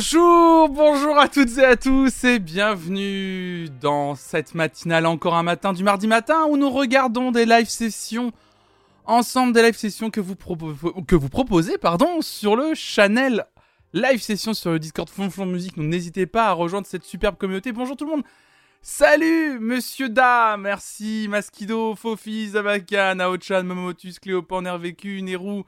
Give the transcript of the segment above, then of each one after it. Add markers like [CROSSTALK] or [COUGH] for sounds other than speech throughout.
Bonjour, bonjour à toutes et à tous et bienvenue dans cette matinale encore un matin du mardi matin où nous regardons des live sessions ensemble des live sessions que vous, proposez pardon, sur le channel live session sur le Discord Fonflon Musique. Donc n'hésitez pas à rejoindre cette superbe communauté. Bonjour tout le monde. Salut Monsieur Da, merci Maskido, Fofi, Zabaka, Naochan, Momotus, Cléopan, Nervécu, Nerou.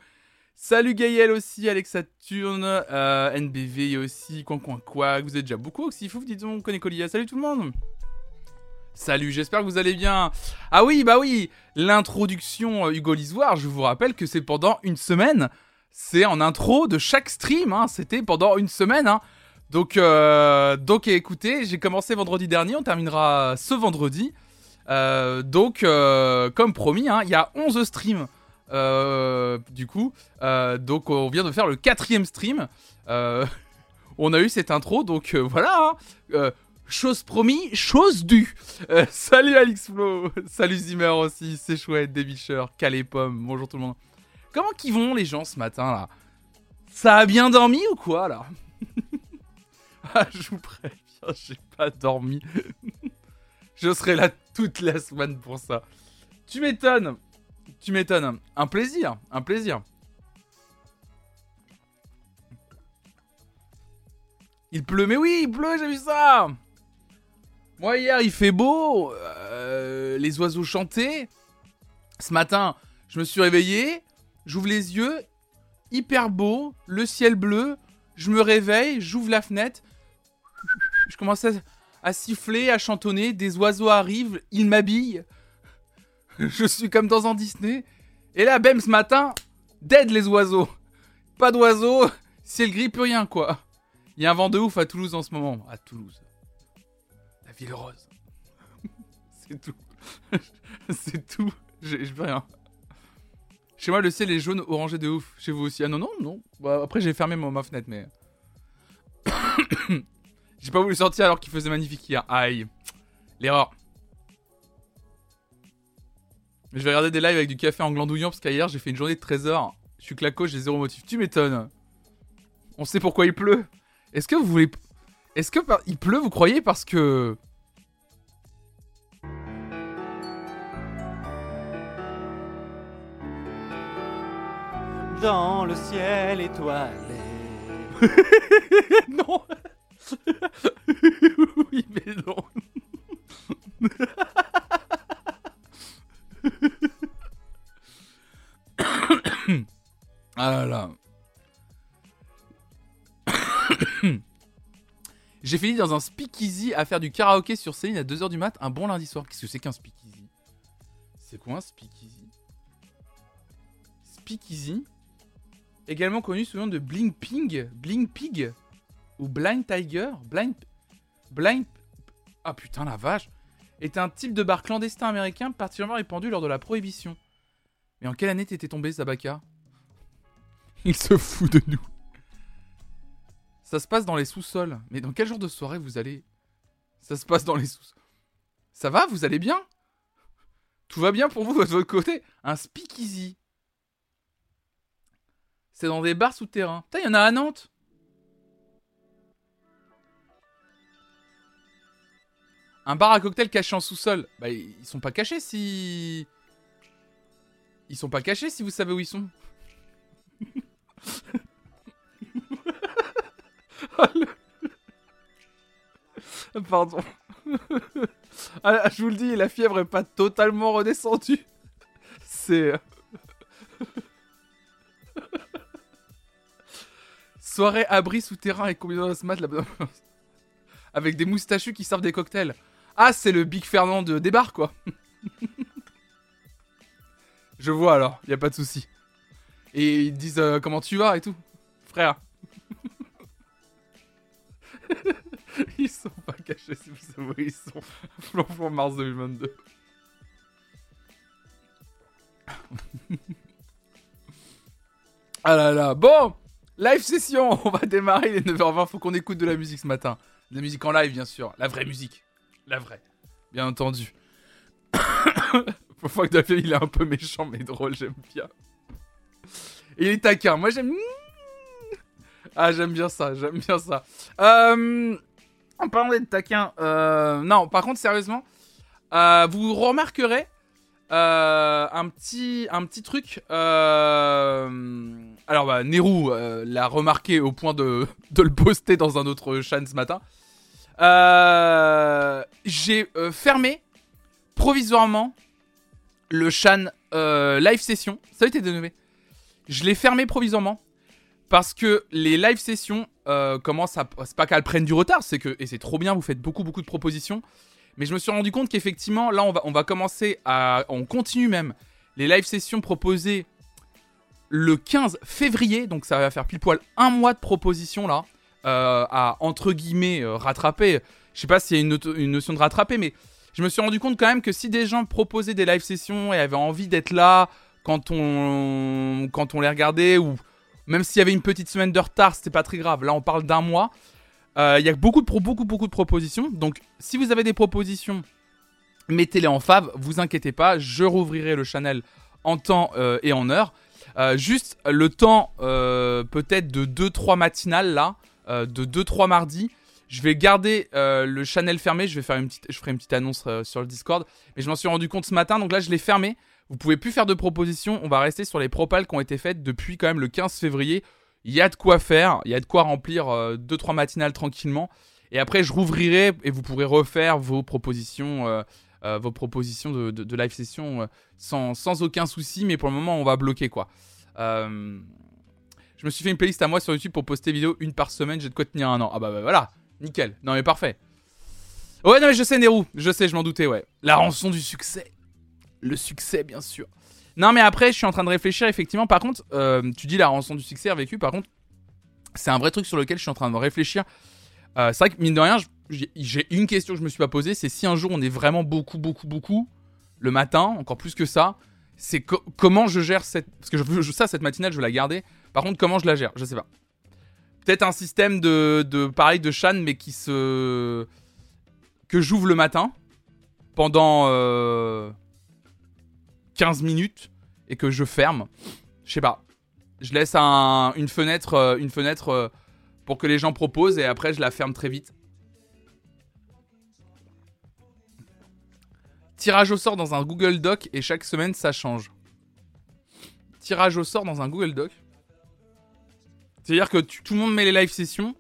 Salut Gaël aussi, Alexaturne, euh, NBV aussi, Coin Coin Quoi, vous êtes déjà beaucoup Oxyfouf, dites donc, Colia. Salut tout le monde Salut, j'espère que vous allez bien. Ah oui, bah oui, l'introduction euh, Hugo Lisoire, je vous rappelle que c'est pendant une semaine. C'est en intro de chaque stream, hein. c'était pendant une semaine. Hein. Donc, euh, donc écoutez, j'ai commencé vendredi dernier, on terminera ce vendredi. Donc, comme promis, hein, il y a 11 streams. Du coup, donc on vient de faire le quatrième stream. [LAUGHS] on a eu cette intro, donc voilà. Chose promis, chose due. Euh, salut Alixflo, [LAUGHS] salut Zimmer aussi, c'est chouette, Débicheur, Calais Pomme, bonjour tout le monde. Comment qu'ils vont les gens ce matin là? Ça a bien dormi ou quoi là? [LAUGHS] Ah, je vous préviens, j'ai pas dormi. je serai là toute la semaine pour ça. Tu m'étonnes, tu m'étonnes. Un plaisir, un plaisir. Il pleut, mais oui, il pleut, j'ai vu ça moi, hier, il fait beau, euh, les oiseaux chantaient. Ce matin, je me suis réveillé, j'ouvre les yeux, hyper beau, le ciel bleu, je me réveille, j'ouvre la fenêtre, je commence à, siffler, à chantonner, des oiseaux arrivent, ils m'habillent. [LAUGHS] Je suis comme dans un Disney. Et là, bam, ce matin, dead les oiseaux. Pas d'oiseaux, ciel gris, plus rien, quoi. Il y a un vent de ouf à Toulouse en ce moment. À Toulouse ville rose. [LAUGHS] c'est tout. [LAUGHS] c'est tout. Je veux rien. Chez moi, le ciel est jaune orangé de ouf. Chez vous aussi. Ah non, non, non. Bah, après, j'ai fermé ma fenêtre, mais. [COUGHS] j'ai pas voulu sortir alors qu'il faisait magnifique hier. Aïe. L'erreur. Je vais regarder des lives avec du café en glandouillant parce qu'hier, j'ai fait une journée de 13 heures. Je suis claco, j'ai zéro motif. Tu m'étonnes. On sait pourquoi il pleut. Est-ce que vous voulez. Est-ce que il pleut, vous croyez, parce que. Dans le ciel étoilé. [LAUGHS] non [LAUGHS] Oui, mais non [LAUGHS] Ah là là. [COUGHS] J'ai fini dans un speakeasy à faire du karaoké sur Céline à 2h du mat un bon lundi soir. Qu'est-ce que c'est qu'un speakeasy? C'est quoi un speakeasy? Speakeasy Également connu sous le nom de Bling Ping, Bling Pig ou Blind Tiger, Blind Blind Ah putain la vache! Est un type de bar clandestin américain particulièrement répandu lors de la prohibition. Mais en quelle année t'étais tombé Zabaka? [LAUGHS] Il se fout de nous. Ça se passe dans les sous-sols. Mais dans quel genre de soirée vous allez? Ça se passe dans les sous sols Ça va Vous allez bien? Tout va bien pour vous de votre côté? Un speakeasy. C'est dans des bars souterrains. Putain, il y en a à Nantes Un bar à cocktail caché en sous-sol. Bah, ils sont pas cachés si... Ils sont pas cachés si vous savez où ils sont. [LAUGHS] Pardon. Ah, je vous le dis, la fièvre est pas totalement redescendue. C'est. Soirée abri souterrain et combinaison de mat avec des moustachus qui servent des cocktails. Ah, c'est le Big Fernand de débarque quoi. [LAUGHS] Je vois alors, y a pas de souci. Et ils disent euh, comment tu vas et tout, frère. [LAUGHS] ils sont pas cachés si vous savez ils sont. [LAUGHS] Flonflon mars 2022. [LAUGHS] ah là là, bon Live session On va démarrer les 9h20, faut qu'on écoute de la musique ce matin. De la musique en live, bien sûr. La vraie musique. La vraie. Bien entendu. [COUGHS] Faut que David il est un peu méchant mais drôle, j'aime bien. Il est taquin. Moi j'aime. Ah, j'aime bien ça, j'aime bien ça. Euh, en parlant d'être taquin, euh, non, par contre, sérieusement, euh, vous remarquerez un, petit, truc. Alors, bah, l'a remarqué au point [LAUGHS] de, le poster dans un autre chan ce matin. J'ai fermé provisoirement le chan live session. Ça a été dénové. Je l'ai fermé provisoirement parce que les live sessions euh, commencent à. C'est pas qu'elles prennent du retard, c'est que. Et c'est trop bien, vous faites beaucoup, beaucoup de propositions. Mais je me suis rendu compte qu'effectivement, là, on va, commencer à. On continue même les live sessions proposées le 15 février. Donc ça va faire pile poil un mois de propositions là. euh, à entre guillemets euh, rattraper. Je sais pas s'il y a une, une notion de rattraper, mais je me suis rendu compte quand même que si des gens proposaient des live sessions et avaient envie d'être là quand on, les regardait, ou même s'il y avait une petite semaine de retard, c'était pas très grave. Là, on parle d'un mois. Euh, Il y a beaucoup de, propositions. Donc, si vous avez des propositions, mettez-les en fave. Vous inquiétez pas, je rouvrirai le channel en temps euh, et en heure. Euh, juste le temps, peut-être de 2-3 matinales là, de 2-3 mardis. Je vais garder le channel fermé. Je vais faire une petite, je ferai une petite annonce sur le Discord. Mais je m'en suis rendu compte ce matin, donc là je l'ai fermé. Vous pouvez plus faire de propositions. On va rester sur les propals qui ont été faites depuis quand même le 15 février. Il y a de quoi faire, il y a de quoi remplir 2-3 matinales tranquillement. Et après, je rouvrirai et vous pourrez refaire vos propositions, euh, euh, vos propositions de, live session euh, sans, sans aucun souci. Mais pour le moment, on va bloquer quoi. Euh, je me suis fait une playlist à moi sur YouTube pour poster vidéo une par semaine. J'ai de quoi tenir un an. Ah bah, bah, voilà, nickel. Non mais parfait. Ouais, non mais je sais, Nero. Je sais, je m'en doutais, ouais. La rançon du succès. Le succès, bien sûr. Non, mais après, je suis en train de réfléchir, effectivement. Par contre, euh, tu dis la rançon du succès vécu. Par contre, c'est un vrai truc sur lequel je suis en train de réfléchir. Euh, c'est vrai que, mine de rien, j'ai- une question que je me suis pas posée. C'est si un jour on est vraiment beaucoup, beaucoup, beaucoup, le matin, encore plus que ça, c'est co- comment je gère cette. Parce que je veux, je- ça, cette matinale, je veux la garder. Par contre, comment je la gère? Je sais pas. Peut-être un système de, de pareil de Shan, mais qui se. que j'ouvre le matin pendant. euh, 15 minutes et que je ferme. Je sais pas. Je laisse un- une fenêtre, euh, une fenêtre euh, pour que les gens proposent et après je la ferme très vite. Tirage au sort dans un Google Doc et chaque semaine ça change. Tirage au sort dans un Google Doc. C'est-à-dire que tout le monde met les live sessions.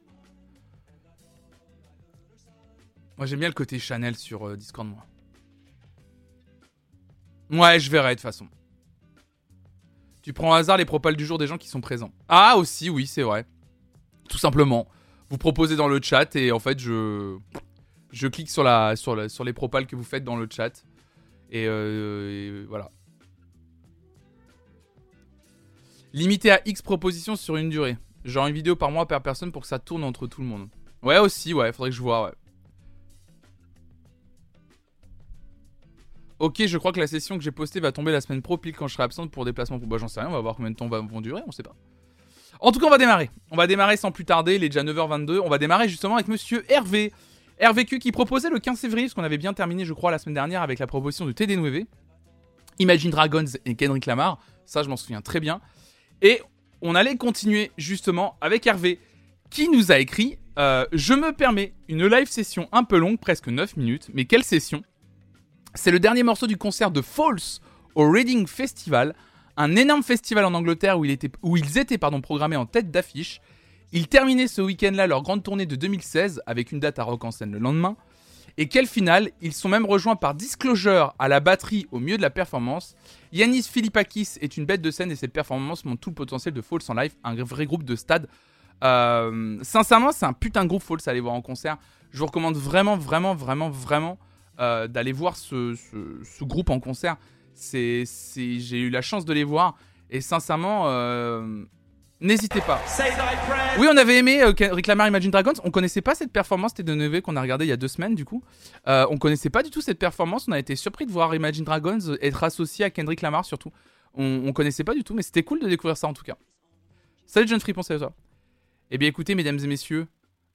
Moi j'aime bien le côté Chanel sur euh, Discord moi. Ouais, je verrai de toute façon. Tu prends au hasard les propals du jour des gens qui sont présents. Ah, aussi, oui, c'est vrai. Tout simplement. Vous proposez dans le chat et en fait, je. Je clique sur, les propals que vous faites dans le chat. Et, euh, et voilà. Limité à X propositions sur une durée. Genre une vidéo par mois per personne pour que ça tourne entre tout le monde. Ouais, aussi, ouais, faudrait que je vois, ouais. Ok, je crois que la session que j'ai postée va tomber la semaine pro, pile quand je serai absente pour déplacement. Bah, j'en sais rien, on va voir combien de temps vont durer, on sait pas. En tout cas, on va démarrer. On va démarrer sans plus tarder, il est déjà 9h22. On va démarrer justement avec monsieur Hervé. RVQ qui proposait le 15 février, parce qu'on avait bien terminé, je crois, la semaine dernière avec la proposition de TD9, Imagine Dragons et Kendrick Lamar. Ça, je m'en souviens très bien. Et on allait continuer justement avec Hervé qui nous a écrit euh, Je me permets une live session un peu longue, presque 9 minutes, mais quelle session? C'est le dernier morceau du concert de False au Reading Festival, un énorme festival en Angleterre où, ils étaient pardon, programmés en tête d'affiche. Ils terminaient ce week-end-là leur grande tournée de 2016 avec une date à Rock en scène le lendemain. Et quelle finale Ils sont même rejoints par Disclosure à la batterie au milieu de la performance. Yanis Philippakis est une bête de scène et cette performance montre tout le potentiel de False en live, un vrai groupe de stade. Euh, sincèrement, c'est un putain de groupe False à aller voir en concert. Je vous recommande vraiment, vraiment, vraiment, vraiment euh, d'aller voir ce, groupe en concert. C'est, j'ai eu la chance de les voir et sincèrement, euh, n'hésitez pas. Oui, on avait aimé euh, Lamar Imagine Dragons. On connaissait pas cette performance de Neve qu'on a regardé il y a deux semaines du coup. Euh, on connaissait pas du tout cette performance. On a été surpris de voir Imagine Dragons être associé à Kendrick Lamar surtout. On, on connaissait pas du tout, mais c'était cool de découvrir ça en tout cas. Salut John Free, pensez à toi. Eh bien écoutez, mesdames et messieurs,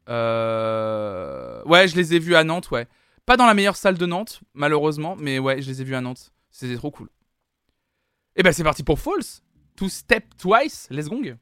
ouais, je les ai vus à Nantes, ouais. Pas dans la meilleure salle de Nantes, malheureusement, mais ouais, je les ai vus à Nantes. C'était trop cool. Et ben c'est parti pour False. Two Step Twice, let's gong.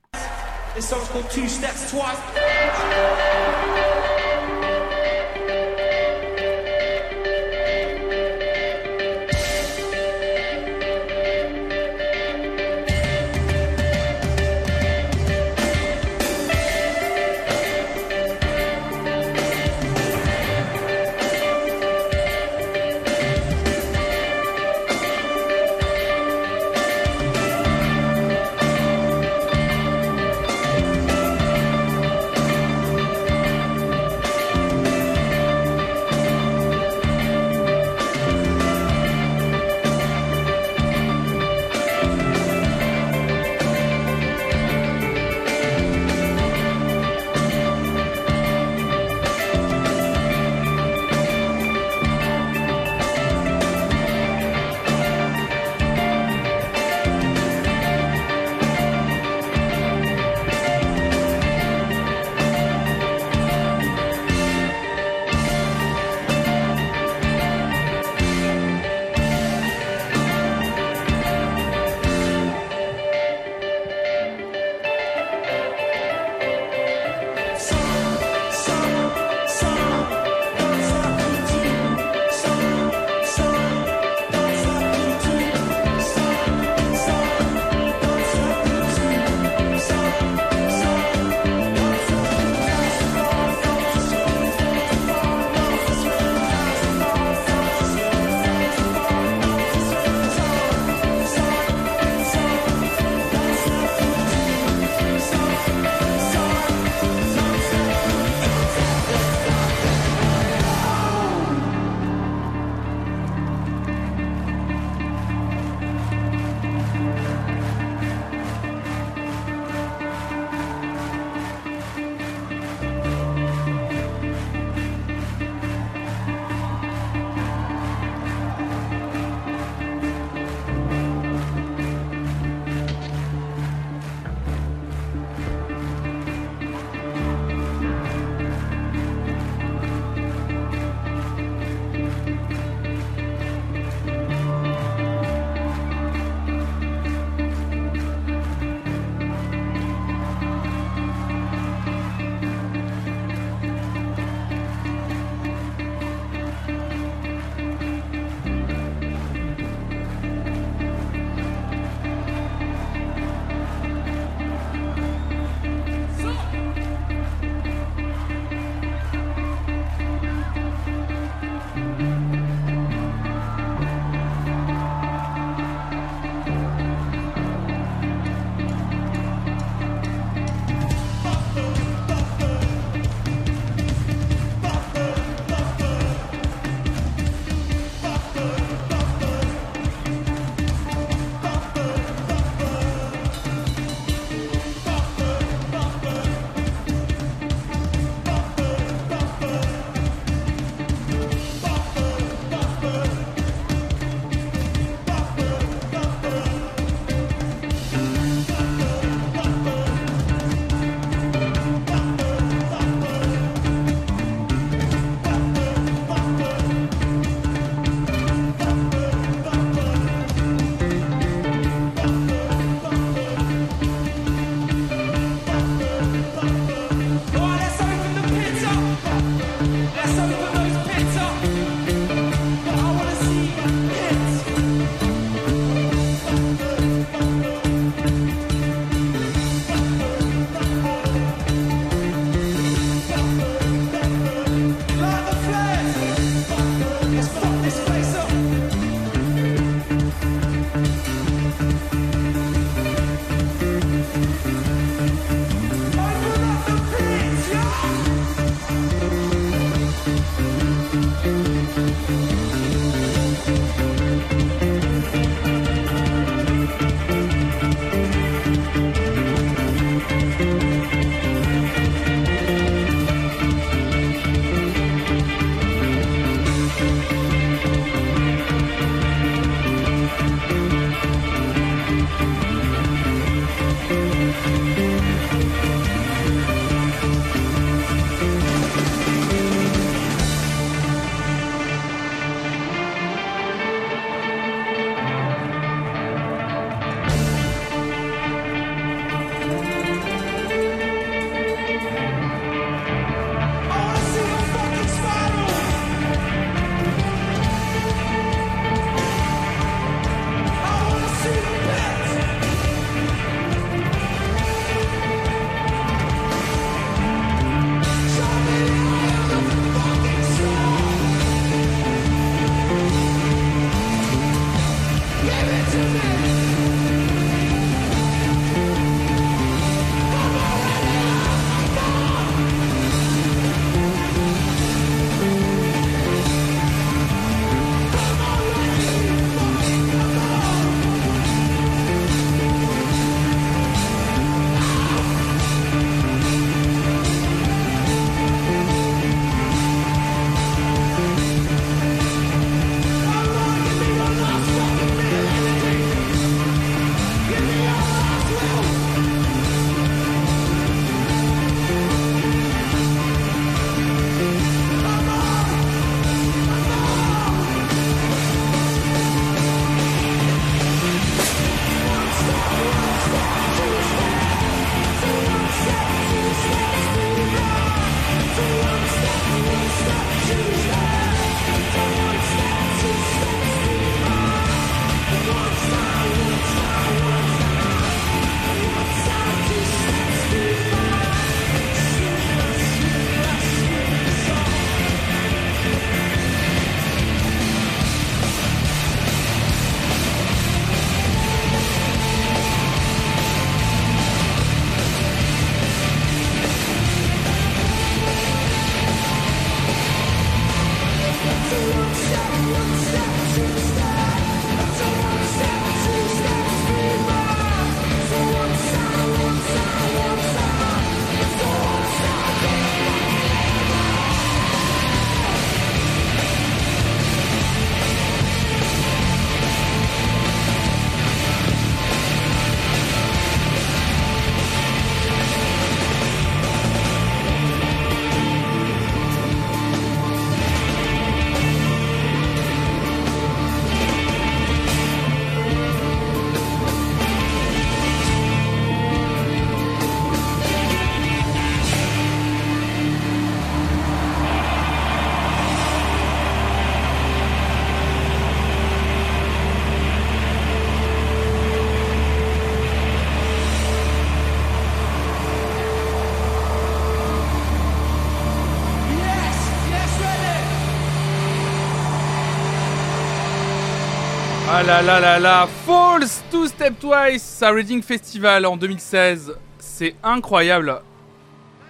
Là là là là Falls to Step Twice à Reading Festival en 2016. C'est incroyable.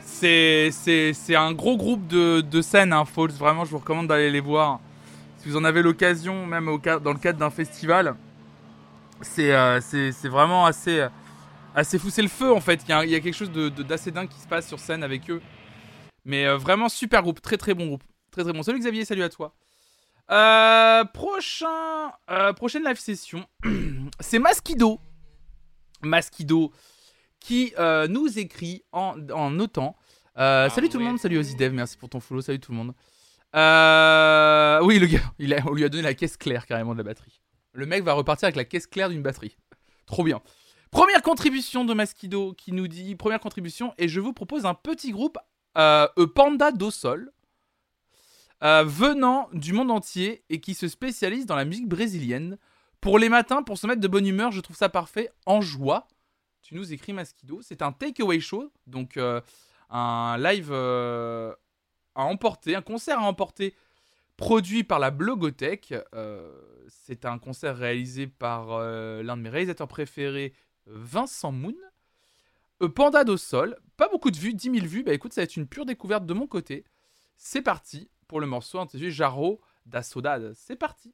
C'est, un gros groupe de, de scènes, hein, Falls. Vraiment, je vous recommande d'aller les voir. Si vous en avez l'occasion, même dans le cadre d'un festival. C'est, euh, vraiment assez, assez fou. Le feu en fait. Il y a, quelque chose de, d'assez dingue qui se passe sur scène avec eux. Mais euh, vraiment super groupe. Très très bon groupe. Très très bon. Salut Xavier, salut à toi. Euh, prochain, euh, prochaine live session, [CLEARS THROAT] c'est Maskido. Maskido qui euh, nous écrit en, en notant. Ah salut tout le monde, salut Ozidev, merci pour ton follow, salut tout le monde. Oui, le gars, [LAUGHS] il a, on lui a donné la caisse claire carrément de la batterie. Le mec va repartir avec la caisse claire d'une batterie. [LAUGHS] Trop bien. Première contribution de Maskido qui nous dit première contribution et je vous propose un petit groupe E Panda do Sol euh, venant du monde entier et qui se spécialise dans la musique brésilienne. Pour les matins, pour se mettre de bonne humeur, je trouve ça parfait. En joie, tu nous écris Maskido. C'est un takeaway show, donc euh, un live euh, à emporter, un concert à emporter produit par la Blogothèque. C'est un concert réalisé par l'un de mes réalisateurs préférés, Vincent Moon. Panda do Sol, pas beaucoup de vues, 10 000 vues. Bah écoute, ça va être une pure découverte de mon côté. C'est parti pour le morceau intitulé Jarro da Saudade. C'est parti.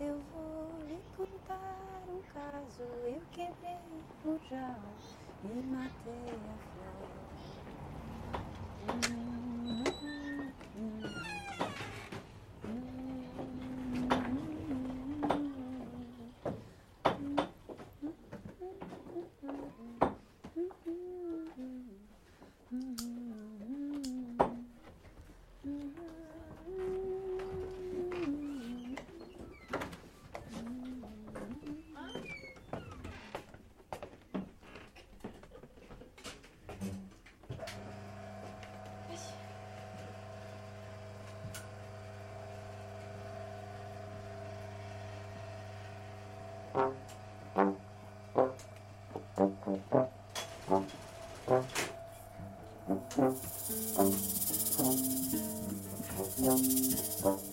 Eu um quebrei o jarro e matei a flor. Thank you.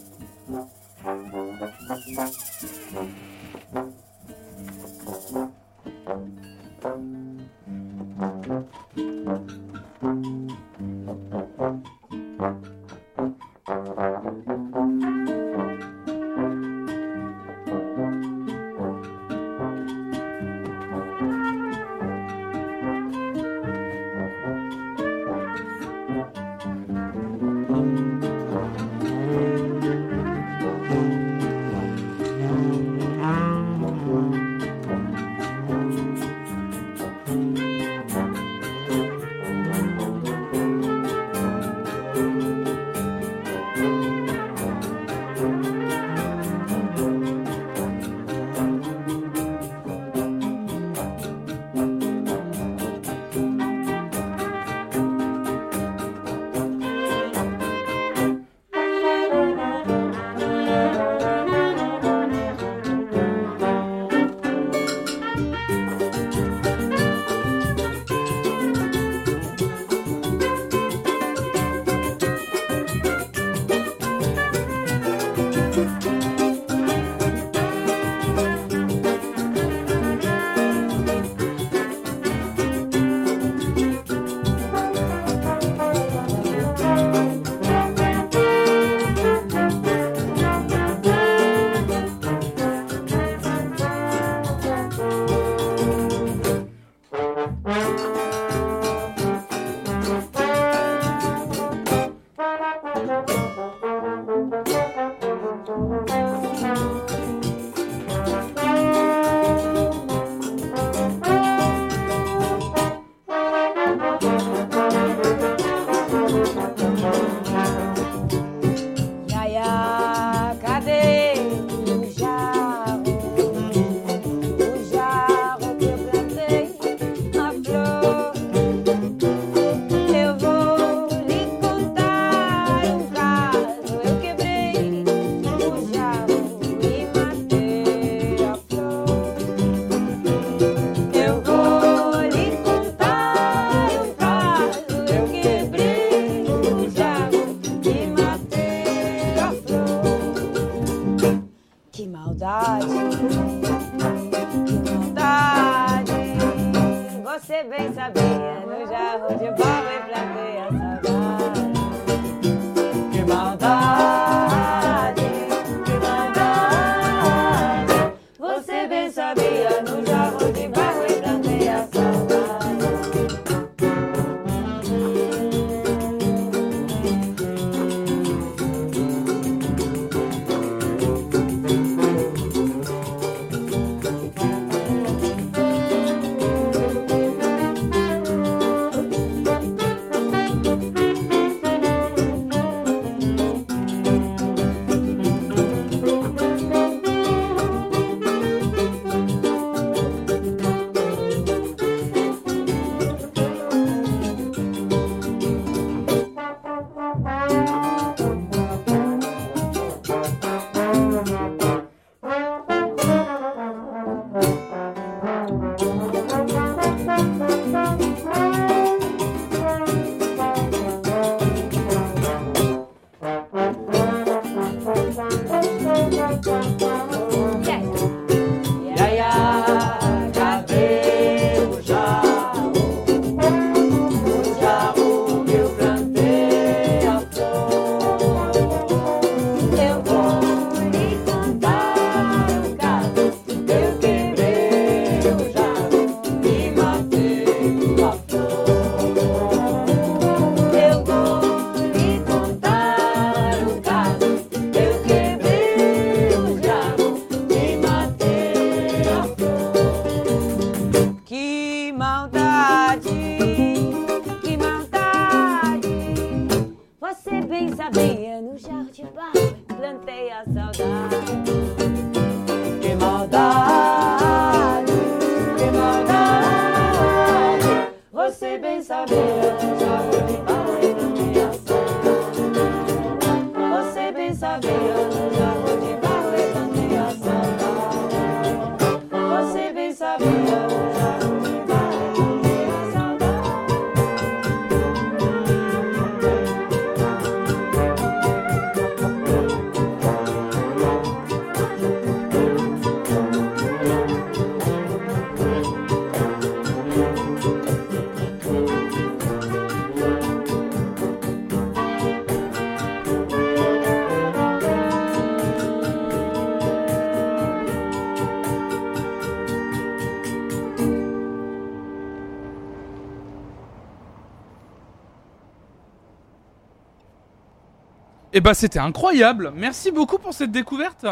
Et bah c'était incroyable. Merci beaucoup pour cette découverte.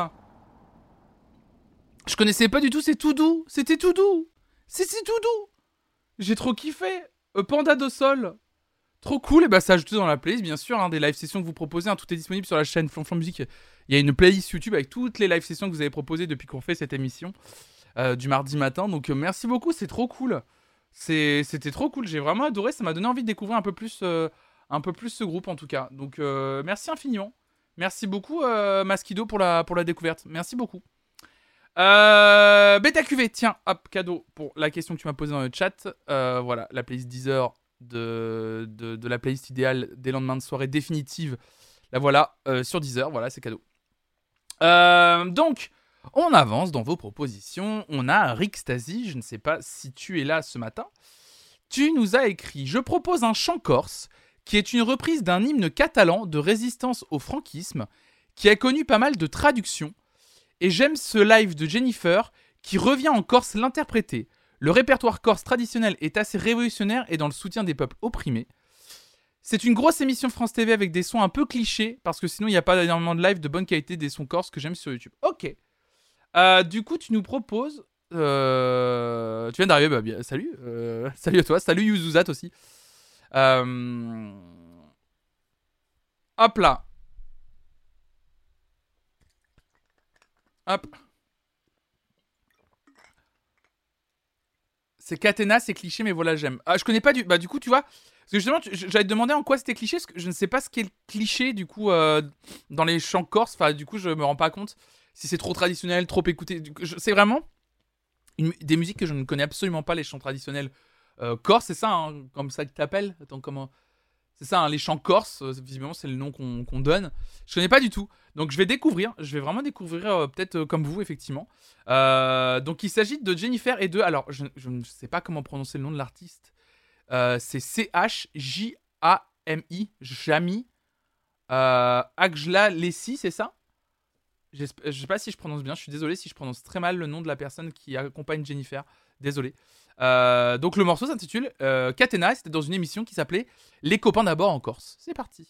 Je connaissais pas du tout, c'est tout doux. C'était tout doux. C'est c'est tout doux. J'ai trop kiffé. Euh, Panda de Sol. Trop cool. Et bah c'est ajouté dans la playlist, bien sûr, hein, des live sessions que vous proposez. hein, tout est disponible sur la chaîne Flonflon Musique. Il y a une playlist YouTube avec toutes les live sessions que vous avez proposées depuis qu'on fait cette émission euh, du mardi matin. Donc euh, merci beaucoup, c'est trop cool. C'était trop cool. J'ai vraiment adoré. Ça m'a donné envie de découvrir un peu plus, un peu plus ce groupe en tout cas. Donc euh, merci infiniment. Merci beaucoup euh, pour la, pour la découverte. Merci beaucoup. Euh, Beta QV, tiens, hop, cadeau pour la question que tu m'as posée dans le chat. Euh, voilà, la playlist Deezer de, de, de la playlist idéale des lendemains de soirée définitive. La voilà, euh, sur Deezer, voilà, c'est cadeau. Donc, on avance dans vos propositions. On a Rick Stasi, je ne sais pas si tu es là ce matin. Tu nous as écrit Je propose un chant corse qui est une reprise d'un hymne catalan de résistance au franquisme qui a connu pas mal de traductions. Et j'aime ce live de Jennifer qui revient en Corse l'interpréter. Le répertoire corse traditionnel est assez révolutionnaire et dans le soutien des peuples opprimés. C'est une grosse émission France TV avec des sons un peu clichés parce que sinon il n'y a pas énormément de live de bonne qualité des sons corse que j'aime sur YouTube. Ok. Euh, du coup, tu nous proposes. euh, Tu viens d'arriver, bah, salut. euh, [LAUGHS] Salut à toi. Salut Yuzuzat aussi. Euh, Hop là. Hop. C'est Katena, c'est cliché, mais voilà, j'aime. Ah, je connais pas du. Bah, du coup, tu vois. Parce que justement, j'allais te demander en quoi c'était cliché, parce que je ne sais pas ce qu'est le cliché, du coup, euh, dans les chants corses. Enfin, du coup, je me rends pas compte si c'est trop traditionnel, trop écouté. C'est vraiment des musiques que je ne connais absolument pas, les chants traditionnels euh, corses, c'est ça, hein, comme ça que t'appelles Attends, comment. C'est ça, hein, les chants corses, euh, visiblement c'est le nom qu'on donne. Je connais pas du tout. Donc je vais découvrir, je vais vraiment découvrir euh, peut-être comme vous effectivement. Donc il s'agit de Jennifer et de... Alors je, ne sais pas comment prononcer le nom de l'artiste. C'est C-H-J-A-M-I, Jami. Ajla Lessi, c'est ça? Je sais pas si je prononce bien, je suis désolé si je prononce très mal le nom de la personne qui accompagne Jennifer. Désolé. Euh, donc le morceau s'intitule euh, Catena c'était dans une émission qui s'appelait Les copains d'abord en Corse. C'est parti.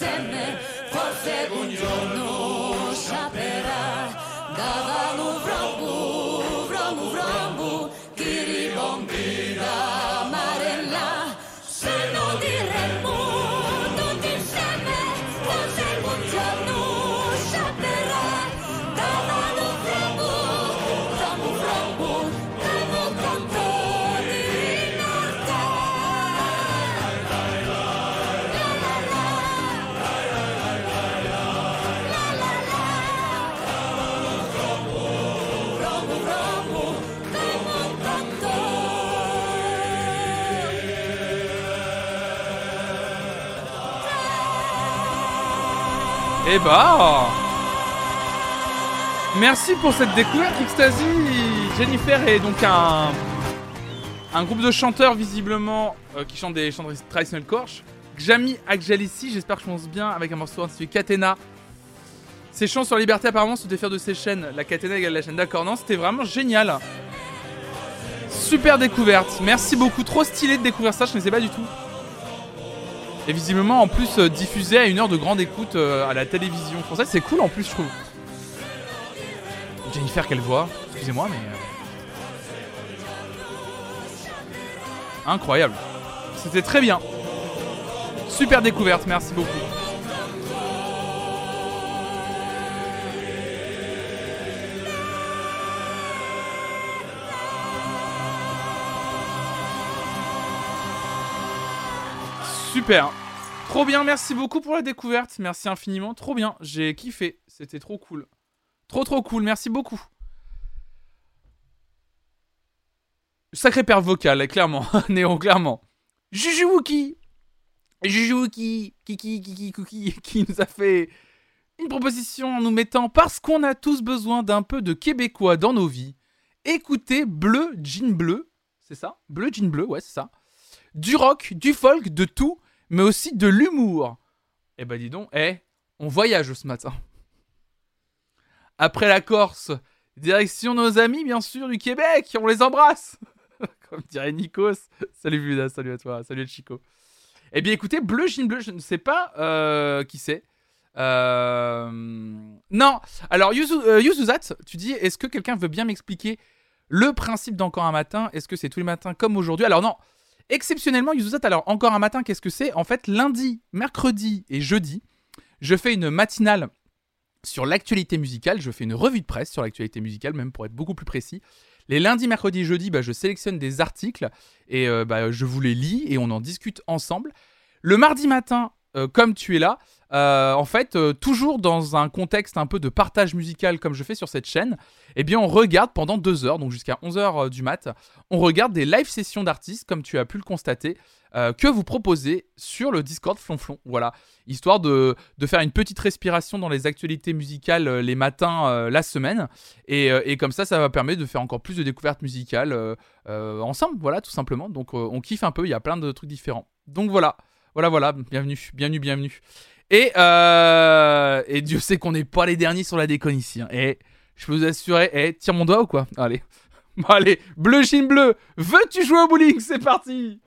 se me, forse un giorno sciaperà davanti un. Eh bah Merci pour cette découverte, Xtasy Jennifer est donc un, groupe de chanteurs, visiblement, euh, qui chantent des chants traditionnels corse. Jami Akjalissi, j'espère que je prononce bien, avec un morceau intitulé Katena. Ses chants sur liberté, apparemment, se défaire de ses chaînes. La Katena égale la chaîne. D'accord, non, c'était vraiment génial. Super découverte. Merci beaucoup. Trop stylé de découvrir ça, je ne sais pas du tout. Et visiblement, en plus, euh, diffusé à une heure de grande écoute euh, à la télévision française. C'est cool en plus, je trouve. Jennifer, quelle voix. Excusez-moi, mais. euh, Incroyable. C'était très bien. Super découverte, merci beaucoup. Super. Trop bien, merci beaucoup pour la découverte. Merci infiniment. Trop bien, j'ai kiffé. C'était trop cool. Trop trop cool, merci beaucoup. Sacré père vocal, clairement. [LAUGHS] Néon, clairement. Juju Wookie. Juju Wookie. Kiki, Kiki, Cookie, qui nous a fait une proposition en nous mettant parce qu'on a tous besoin d'un peu de québécois dans nos vies. Écoutez Bleu Jean Bleu. C'est ça? Bleu Jean Bleu, ouais, c'est ça. Du rock, du folk, de tout, mais aussi de l'humour. Eh ben dis donc, eh, on voyage ce matin. Après la Corse, direction nos amis, bien sûr, du Québec, on les embrasse. [LAUGHS] Comme dirait Nikos. Salut Vuda, salut à toi, salut Chico. Eh bien écoutez, Bleu Jean je ne sais pas euh, qui c'est. Euh... Non, alors euh, Yuzuzat, tu dis, est-ce que quelqu'un veut bien m'expliquer le principe d'encore un matin? Est-ce que c'est tous les matins comme aujourd'hui? Alors non, exceptionnellement Yuzuzat, alors encore un matin, qu'est-ce que c'est? En fait, lundi, mercredi et jeudi, je fais une matinale sur l'actualité musicale. Je fais une revue de presse sur l'actualité musicale, même pour être beaucoup plus précis. Les lundis, mercredis, jeudis, bah, je sélectionne des articles et euh, bah, je vous les lis et on en discute ensemble. Le mardi matin, euh, comme tu es là, euh, en fait, euh, toujours dans un contexte un peu de partage musical comme je fais sur cette chaîne, eh bien on regarde pendant deux heures, donc jusqu'à 11h du mat, on regarde des live sessions d'artistes, comme tu as pu le constater, que vous proposez sur le Discord Flonflon. Voilà, histoire de, de faire une petite respiration dans les actualités musicales les matins, la semaine. Et, et comme ça, ça va permettre de faire encore plus de découvertes musicales ensemble, voilà, tout simplement. Donc on kiffe un peu, il y a plein de trucs différents. Donc voilà, voilà, voilà, bienvenue, bienvenue, bienvenue. Et, euh, et Dieu sait qu'on n'est pas les derniers sur la déconne ici. hein. Et je peux vous assurer, eh, tire mon doigt ou quoi? Allez. [LAUGHS] Bon, allez, bleu chine bleu, veux-tu jouer au bowling? C'est parti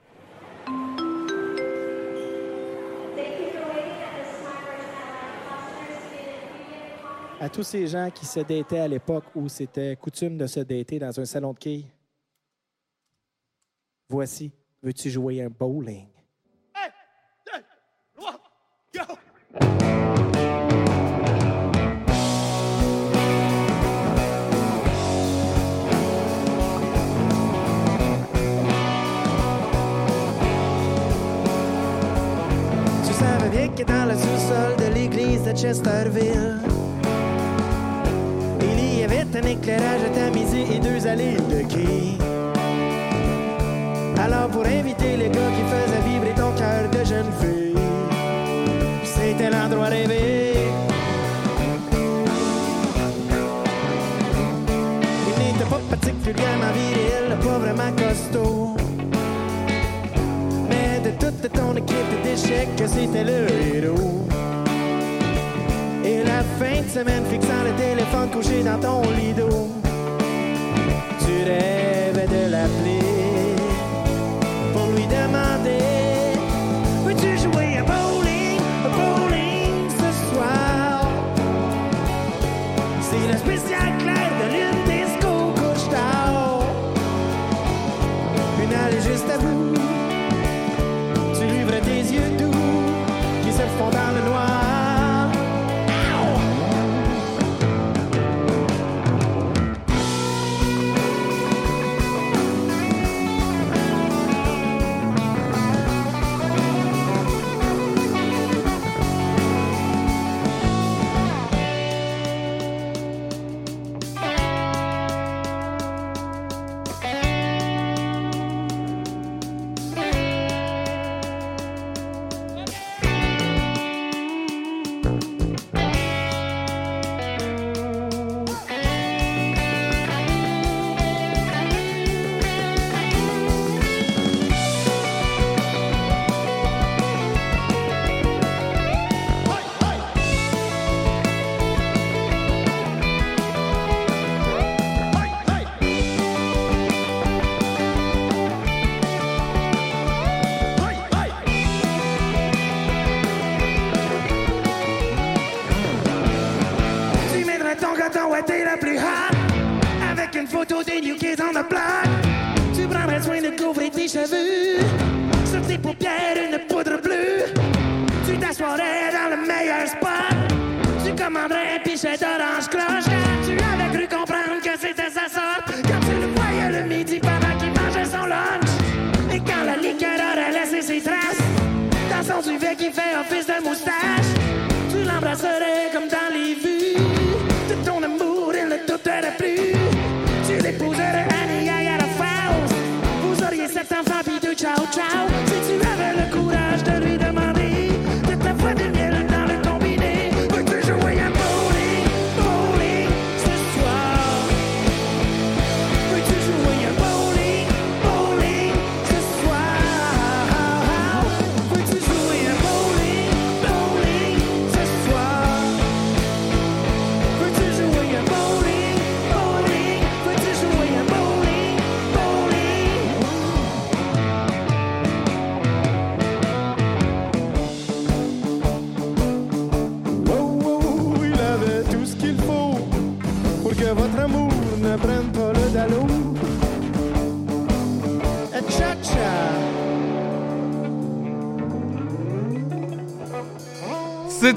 à tous ces gens qui se dataient à l'époque où c'était coutume de se dater dans un salon de quilles. Voici, veux-tu jouer un bowling? Tu savais bien que dans le sous-sol de l'église de Chesterville, il y avait un éclairage tamisé et deux allées de quai. Alors pour inviter les gars qui faisaient vibrer ton cœur de jeune fille, c'était l'endroit rêvé. Il n'était pas particulièrement viril, pas vraiment costaud. Mais de toute ton équipe d'échecs, c'était le héros. Et la fin de semaine fixant le téléphone couché dans ton d'eau. Tu rêvais de l'appeler Avec une photo des New Kids on the block. Tu prendrais soin de couvrir tes cheveux. Sur tes paupières, une poudre bleue. Tu t'assoirais dans le meilleur spot. Tu commanderais un pichet d'orange cloche. Tu avais cru comprendre que c'était sa sorte. Quand tu le voyais le midi pendant qu'il mangeait son lunch. Et quand la liqueur aurait laissé ses traces. Dans son duvet qui fait office de moustache. Tu l'embrasserais comme dans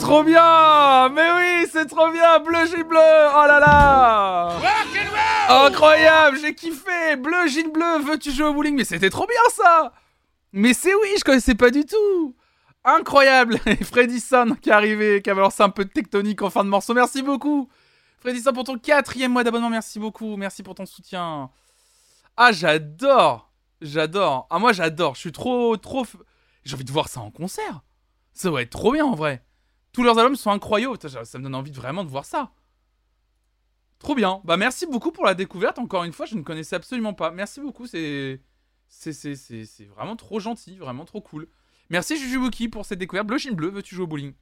trop bien. Mais oui, c'est trop bien. Bleu jean bleu. Oh là là. Incroyable. J'ai kiffé. Bleu jean bleu. Veux-tu jouer au bowling? Mais c'était trop bien ça. Mais c'est oui, je connaissais pas du tout. Incroyable. [LAUGHS] Et Freddy Son qui est arrivé, qui avait lancé un peu de tectonique en fin de morceau. Merci beaucoup. Freddy Son pour ton quatrième mois d'abonnement, merci beaucoup. Merci pour ton soutien. Ah, j'adore. J'adore. Ah, moi j'adore. Je suis trop, trop... J'ai envie de voir ça en concert. Ça va être trop bien en vrai tous leurs albums sont incroyables. Ça me donne envie de vraiment de voir ça. Trop bien. Bah merci beaucoup pour la découverte. Encore une fois, je ne connaissais absolument pas. Merci beaucoup. C'est c'est c'est c'est c'est vraiment trop gentil, vraiment trop cool. Merci Jujubuki pour cette découverte. Bleu Chine bleu, veux-tu jouer au bowling?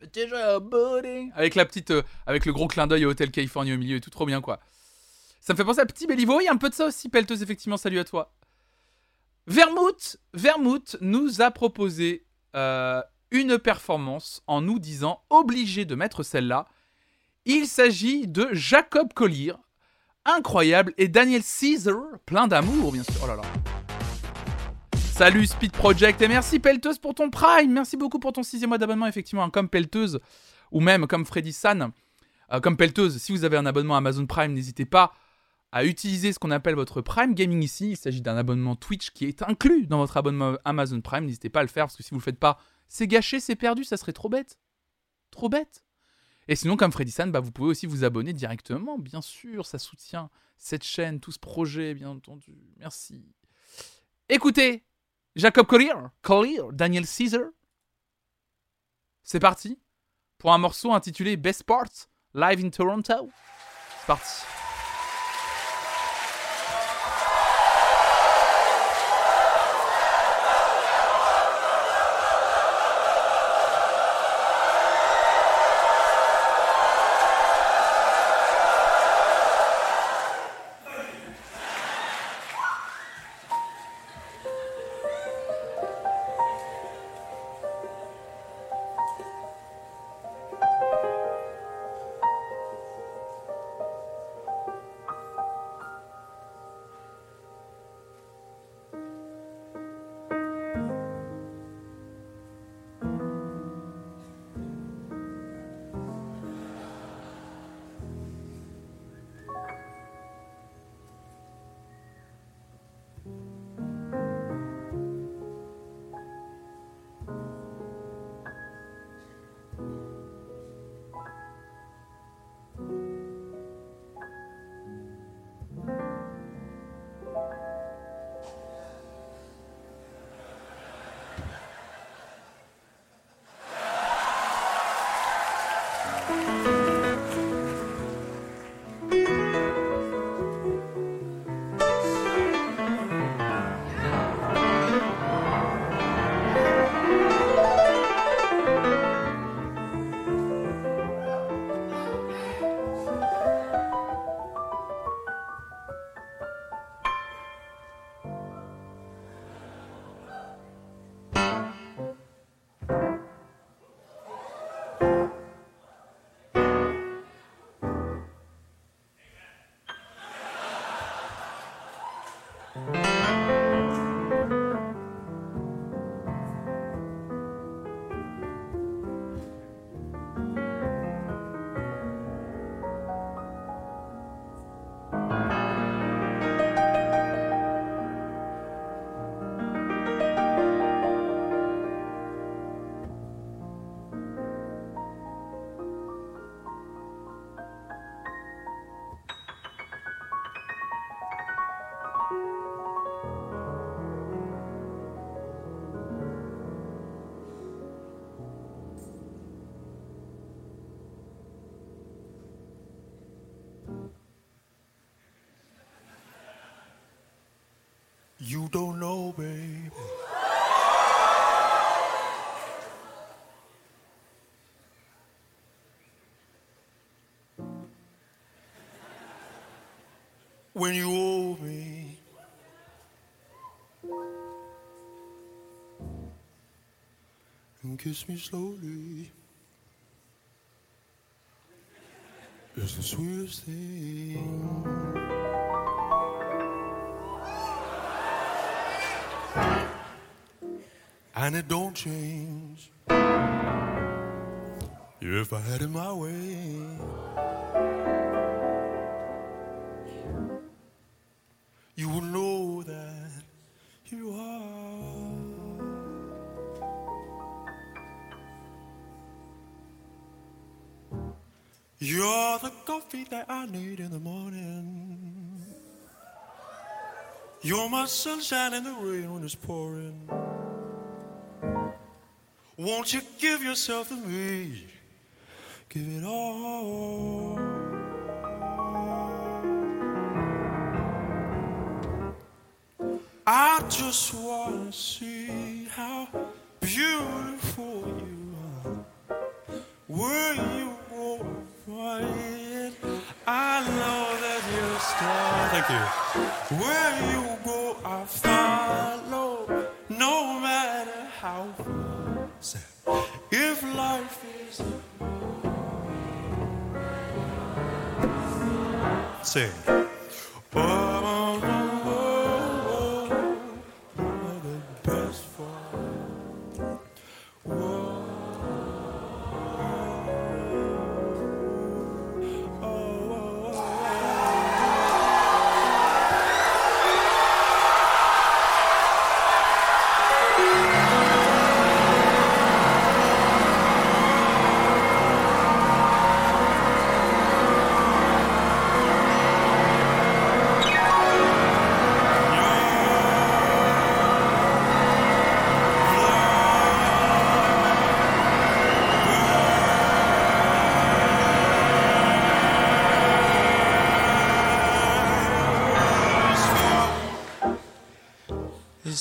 Veux-tu jouer au bowling? Avec la petite, euh, avec le gros clin d'œil au Hotel Californie au milieu et tout, trop bien quoi. Ça me fait penser à Petit Béliveau. Il y a un peu de ça aussi, Pelteuse effectivement. Salut à toi. Vermouth, Vermouth nous a proposé euh, une performance en nous disant obligé de mettre celle-là. Il s'agit de Jacob Collier, incroyable, et Daniel Caesar, plein d'amour bien sûr. Oh là là. Salut Speed Project et merci Pelteuse pour ton Prime. Merci beaucoup pour ton sixième mois d'abonnement effectivement, hein, comme Pelteuse ou même comme Freddy San, euh, comme Pelteuse. Si vous avez un abonnement Amazon Prime, n'hésitez pas à utiliser ce qu'on appelle votre Prime Gaming ici. Il s'agit d'un abonnement Twitch qui est inclus dans votre abonnement Amazon Prime. N'hésitez pas à le faire parce que si vous le faites pas, c'est gâché, c'est perdu, ça serait trop bête. Trop bête. Et sinon, comme Freddy San, bah, vous pouvez aussi vous abonner directement, bien sûr, ça soutient cette chaîne, tout ce projet, bien entendu. Merci. Écoutez, Jacob Collier, Collier, Daniel Caesar. C'est parti pour un morceau intitulé Best Parts Live in Toronto. C'est parti. You don't know, baby. When you hold me, and kiss me slowly, it's the sweetest thing. And it don't change. If I had it my way, you would know that you are. You're the coffee that I need in the morning. You're my sunshine in the rain when it's pouring. Won't you give yourself to me? Give it all. I just wanna see how beautiful you are. Where you go find I know that you're strong. Thank you. Where you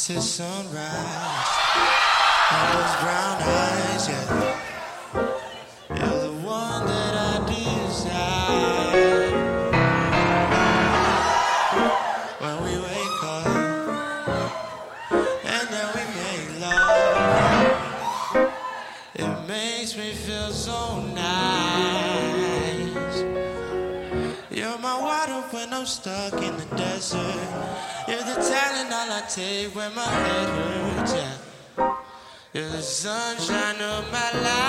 To sunrise. The sunshine of my life.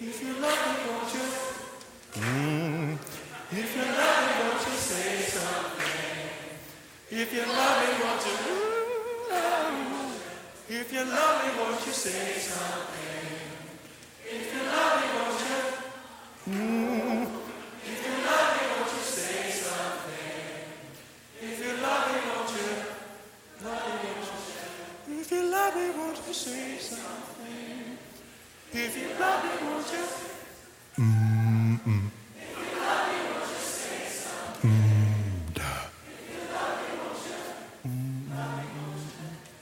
If you love me, won't you? Mm. If you love me, won't you say something? If you love me, won't you? If you love me, won't you say something? If you love me, won't you? Mm. If you love me, won't you say something? If you love me, won't you? Love me, won't you? If you love me, won't you say something? If you love me, won't you?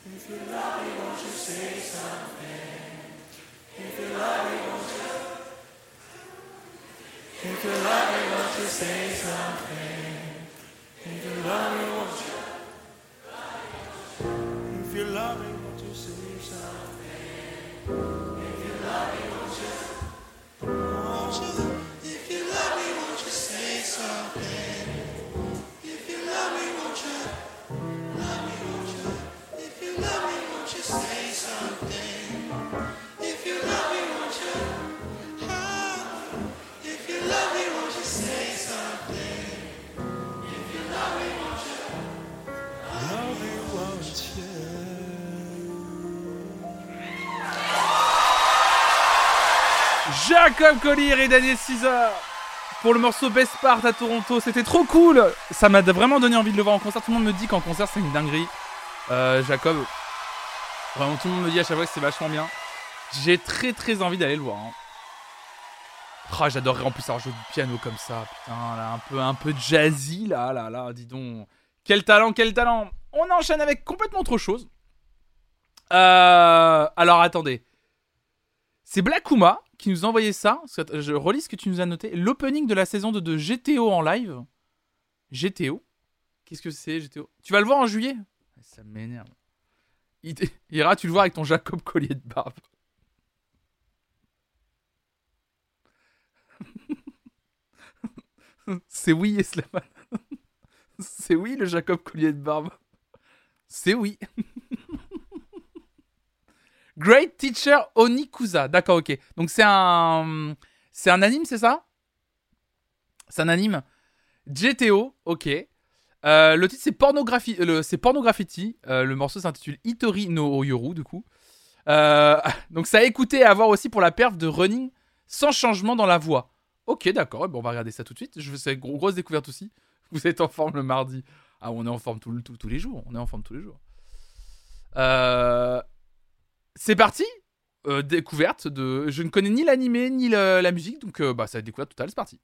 If you love me, won't you say something? If you love me, won't you? If you love me, won't you say something? If you love me, won't you? If you love me, won't you say something? If you Jacob Collier et Daniel Caesar pour le morceau Best Part à Toronto. C'était trop cool. Ça m'a vraiment donné envie de le voir en concert. Tout le monde me dit qu'en concert c'est une dinguerie. Euh, Jacob, vraiment tout le monde me dit à chaque fois que c'est vachement bien. J'ai très très envie d'aller le voir. hein. Ah, J'adorerais en plus avoir joué du piano comme ça. Putain, là, un peu, un peu jazzy là, là, là. Dis donc. Quel talent, quel talent. On enchaîne avec complètement autre chose. Euh, alors attendez. C'est Blackuma qui nous a envoyé ça. Je relis ce que tu nous as noté. L'opening de la saison 2 de GTO en live. GTO Qu'est-ce que c'est GTO Tu vas le voir en juillet? Ça m'énerve. [LAUGHS] Ira, tu le vois avec ton Jacob collier de barbe. [LAUGHS] C'est oui, Eslaman. [LAUGHS] C'est oui le Jacob collier de barbe. C'est oui. Great Teacher Onikusa. D'accord, ok. Donc c'est un, c'est un anime, c'est ça? C'est un anime. GTO, ok. Euh, le titre c'est Pornographie, euh, le- c'est Pornograffiti. Euh, le morceau s'intitule Itori no Oyoru du coup. Euh, [LAUGHS] donc ça a écouté à voir aussi pour la perf de Running sans changement dans la voix. Ok, d'accord. Bon, on va regarder ça tout de suite. Je c'est gros, grosse découverte aussi. [LAUGHS] Vous êtes en forme le mardi. Ah, on est en forme tout- tous les jours. On est en forme tous les jours. Euh, c'est parti. Euh, découverte de. Je ne connais ni l'animé ni la musique, donc euh, bah ça va être découverte totale. C'est parti.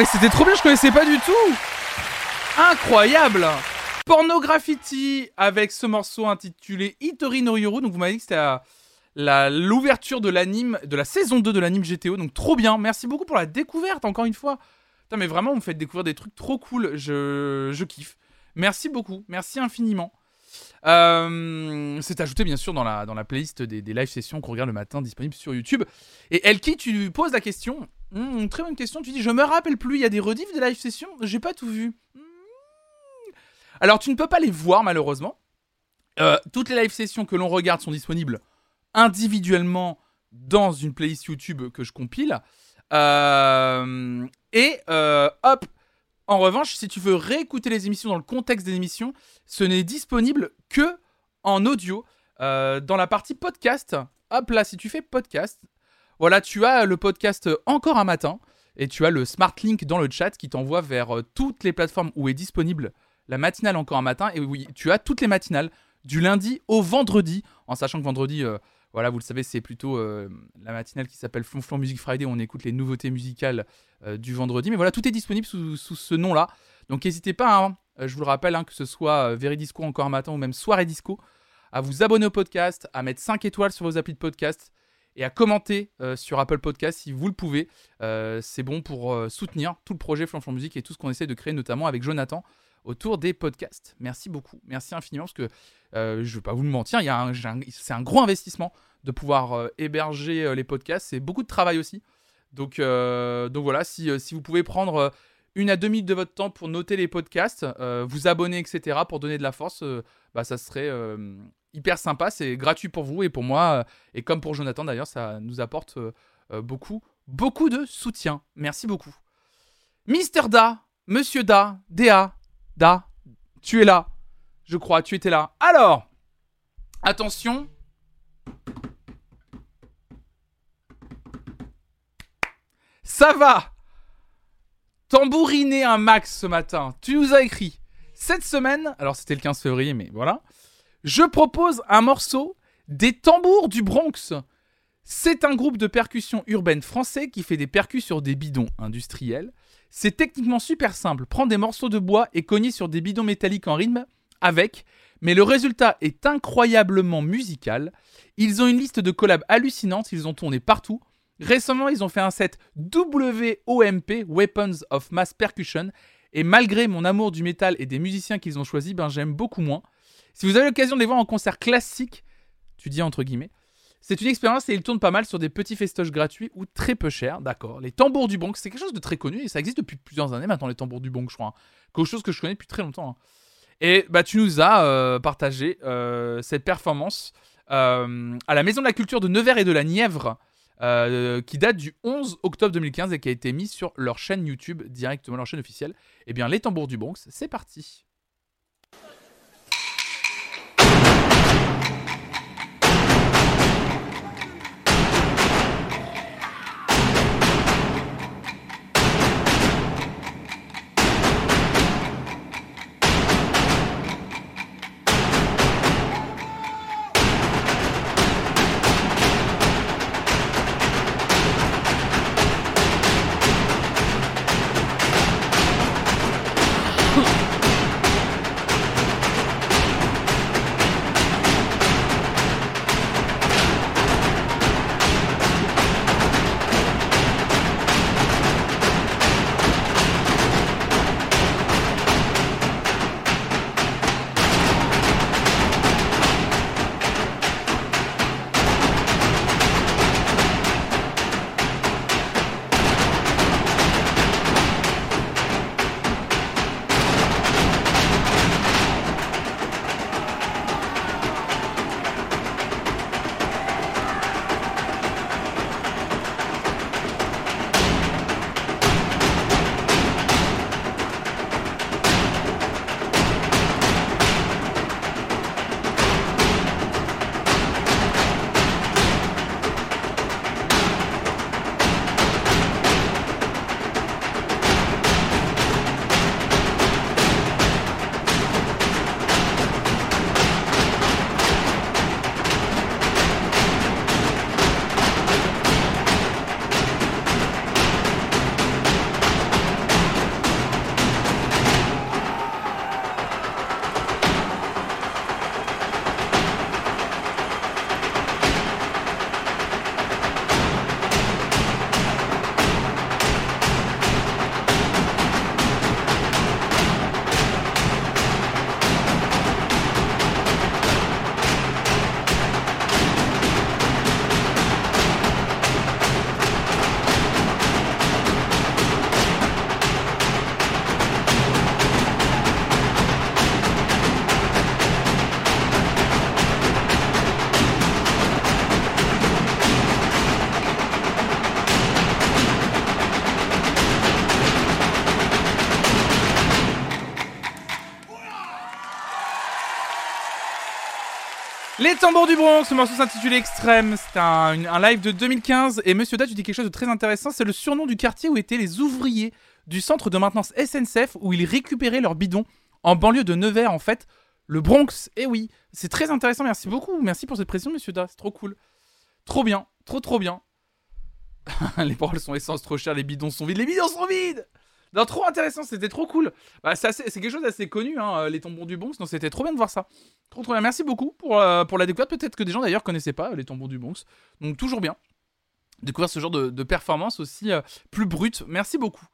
Mais c'était trop bien, je connaissais pas du tout. Incroyable. Porno Graffiti avec ce morceau intitulé Hitori no Yoru. Donc vous m'avez dit que c'était la- l'ouverture de l'anime, de la saison 2 de l'anime GTO. Donc trop bien. Merci beaucoup pour la découverte encore une fois. Putain, mais vraiment, vous me faites découvrir des trucs trop cool. Je, je kiffe. Merci beaucoup. Merci infiniment. Euh, c'est ajouté bien sûr dans la, dans la playlist des, des live sessions qu'on regarde le matin disponible sur YouTube. Et Elki, tu poses la question. Hmm, très bonne question. Tu dis Je me rappelle plus, il y a des rediffs des live sessions J'ai pas tout vu. Hmm. Alors, tu ne peux pas les voir malheureusement. Euh, toutes les live sessions que l'on regarde sont disponibles individuellement dans une playlist YouTube que je compile. Euh, et euh, hop, en revanche, si tu veux réécouter les émissions dans le contexte des émissions, ce n'est disponible que en audio euh, dans la partie podcast. Hop là, si tu fais podcast, voilà, tu as le podcast encore un matin et tu as le smart link dans le chat qui t'envoie vers euh, toutes les plateformes où est disponible la matinale encore un matin. Et oui, tu as toutes les matinales du lundi au vendredi, en sachant que vendredi, euh, voilà, vous le savez, c'est plutôt euh, la matinale qui s'appelle Flonflon Music Friday, on écoute les nouveautés musicales euh, du vendredi. Mais voilà, tout est disponible sous, ce nom-là. Donc n'hésitez pas, hein, euh, je vous le rappelle, hein, que ce soit euh, Veridisco encore un matin ou même Soirée Disco, à vous abonner au podcast, à mettre 5 étoiles sur vos applis de podcast et à commenter euh, sur Apple Podcast si vous le pouvez. Euh, c'est bon pour euh, soutenir tout le projet Flonflon Musique et tout ce qu'on essaie de créer, notamment avec Jonathan, autour des podcasts. Merci beaucoup, merci infiniment, parce que je ne vais pas vous le mentir, c'est un gros investissement de pouvoir héberger les podcasts, c'est beaucoup de travail aussi. Donc, voilà, si, vous pouvez prendre une à deux minutes de votre temps pour noter les podcasts, vous abonner, etc., pour donner de la force, bah, ça serait hyper sympa. C'est gratuit pour vous et pour moi, euh, et comme pour Jonathan d'ailleurs, ça nous apporte euh, euh, beaucoup, beaucoup de soutien. Merci beaucoup. Mister Da, Monsieur Da, Da, Da, tu es là. Je crois, tu étais là. Alors, attention. Ça va Tambouriner un max ce matin. Tu nous as écrit. Cette semaine, alors c'était le 15 février, mais voilà. Je propose un morceau des tambours du Bronx. C'est un groupe de percussion urbaine français qui fait des percus sur des bidons industriels. C'est techniquement super simple. Prends des morceaux de bois et cogner sur des bidons métalliques en rythme avec, mais le résultat est incroyablement musical. Ils ont une liste de collabs hallucinantes, ils ont tourné partout. Récemment, ils ont fait un set WOMP, Weapons of Mass Percussion, et malgré mon amour du métal et des musiciens qu'ils ont choisis, ben j'aime beaucoup moins. Si vous avez l'occasion de les voir en concert classique, tu dis entre guillemets, c'est une expérience et ils tournent pas mal sur des petits festoches gratuits ou très peu chers, d'accord. Les tambours du Bronx, c'est quelque chose de très connu et ça existe depuis plusieurs années maintenant, les tambours du Bronx, je crois. hein. Quelque chose que je connais depuis très longtemps. hein. Et bah, tu nous as euh, partagé euh, cette performance euh, à la Maison de la Culture de Nevers et de la Nièvre, qui date du 11 octobre 2015 et qui a été mise sur leur chaîne YouTube, directement leur chaîne officielle. Eh bien, les tambours du Bronx, c'est parti. Les tambours du Bronx, ce morceau s'intitule Extrême. C'est un, live de 2015. Et Monsieur Da, tu dis quelque chose de très intéressant. C'est le surnom du quartier où étaient les ouvriers du centre de maintenance SNCF où ils récupéraient leurs bidons en banlieue de Nevers, en fait. Le Bronx. Et oui, c'est très intéressant. Merci beaucoup. Merci pour cette précision, Monsieur Da. C'est trop cool. Trop bien. Trop, trop bien. [LAUGHS] les paroles sont essence trop chères. Les bidons sont vides. Les bidons sont vides! Non, trop intéressant, c'était trop cool. Bah, c'est quelque chose d'assez connu, hein, les tombons du Bronx, donc c'était trop bien de voir ça. Trop trop bien, merci beaucoup pour, euh, la découverte. Peut-être que des gens d'ailleurs connaissaient pas euh, les tombons du Bronx. Donc toujours bien. Découvrir ce genre de, performance aussi euh, plus brute. Merci beaucoup.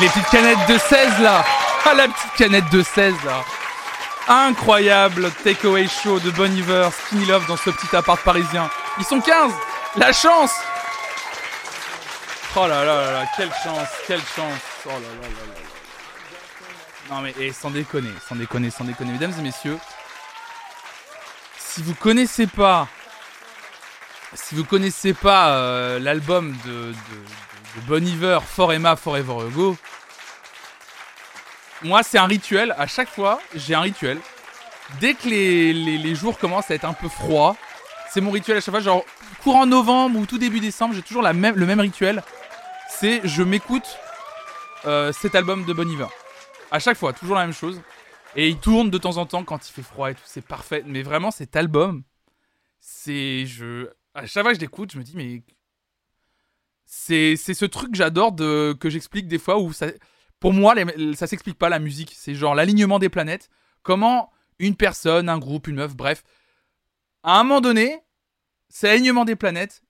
Les petites canettes de 16 là. Ah la petite canette de 16 là. Incroyable takeaway show de Bon Iver, Skinny Love dans ce petit appart parisien. Ils sont 15 La chance Oh là là là là, quelle chance, quelle chance Oh là là là là. Non mais et sans déconner, sans déconner, sans déconner. Mesdames et messieurs, si vous connaissez pas si vous connaissez pas euh, l'album de- de Bon Iver, For Emma Forever Ago, moi c'est un rituel. À chaque fois, j'ai un rituel. Dès que les, les, jours commencent à être un peu froids, c'est mon rituel à chaque fois. Genre, courant novembre ou tout début décembre, j'ai toujours la même, le même rituel. C'est je m'écoute euh, cet album de Bon Iver. À chaque fois, toujours la même chose. Et il tourne de temps en temps quand il fait froid et tout, c'est parfait. Mais vraiment, cet album, c'est. Je... À chaque fois que je l'écoute, je me dis, mais. C'est ce truc que j'adore, que j'explique des fois, où ça. Pour moi, les- ça s'explique pas la musique. C'est genre l'alignement des planètes. Comment une personne, un groupe, une meuf, bref. À un moment donné, c'est l'alignement des planètes.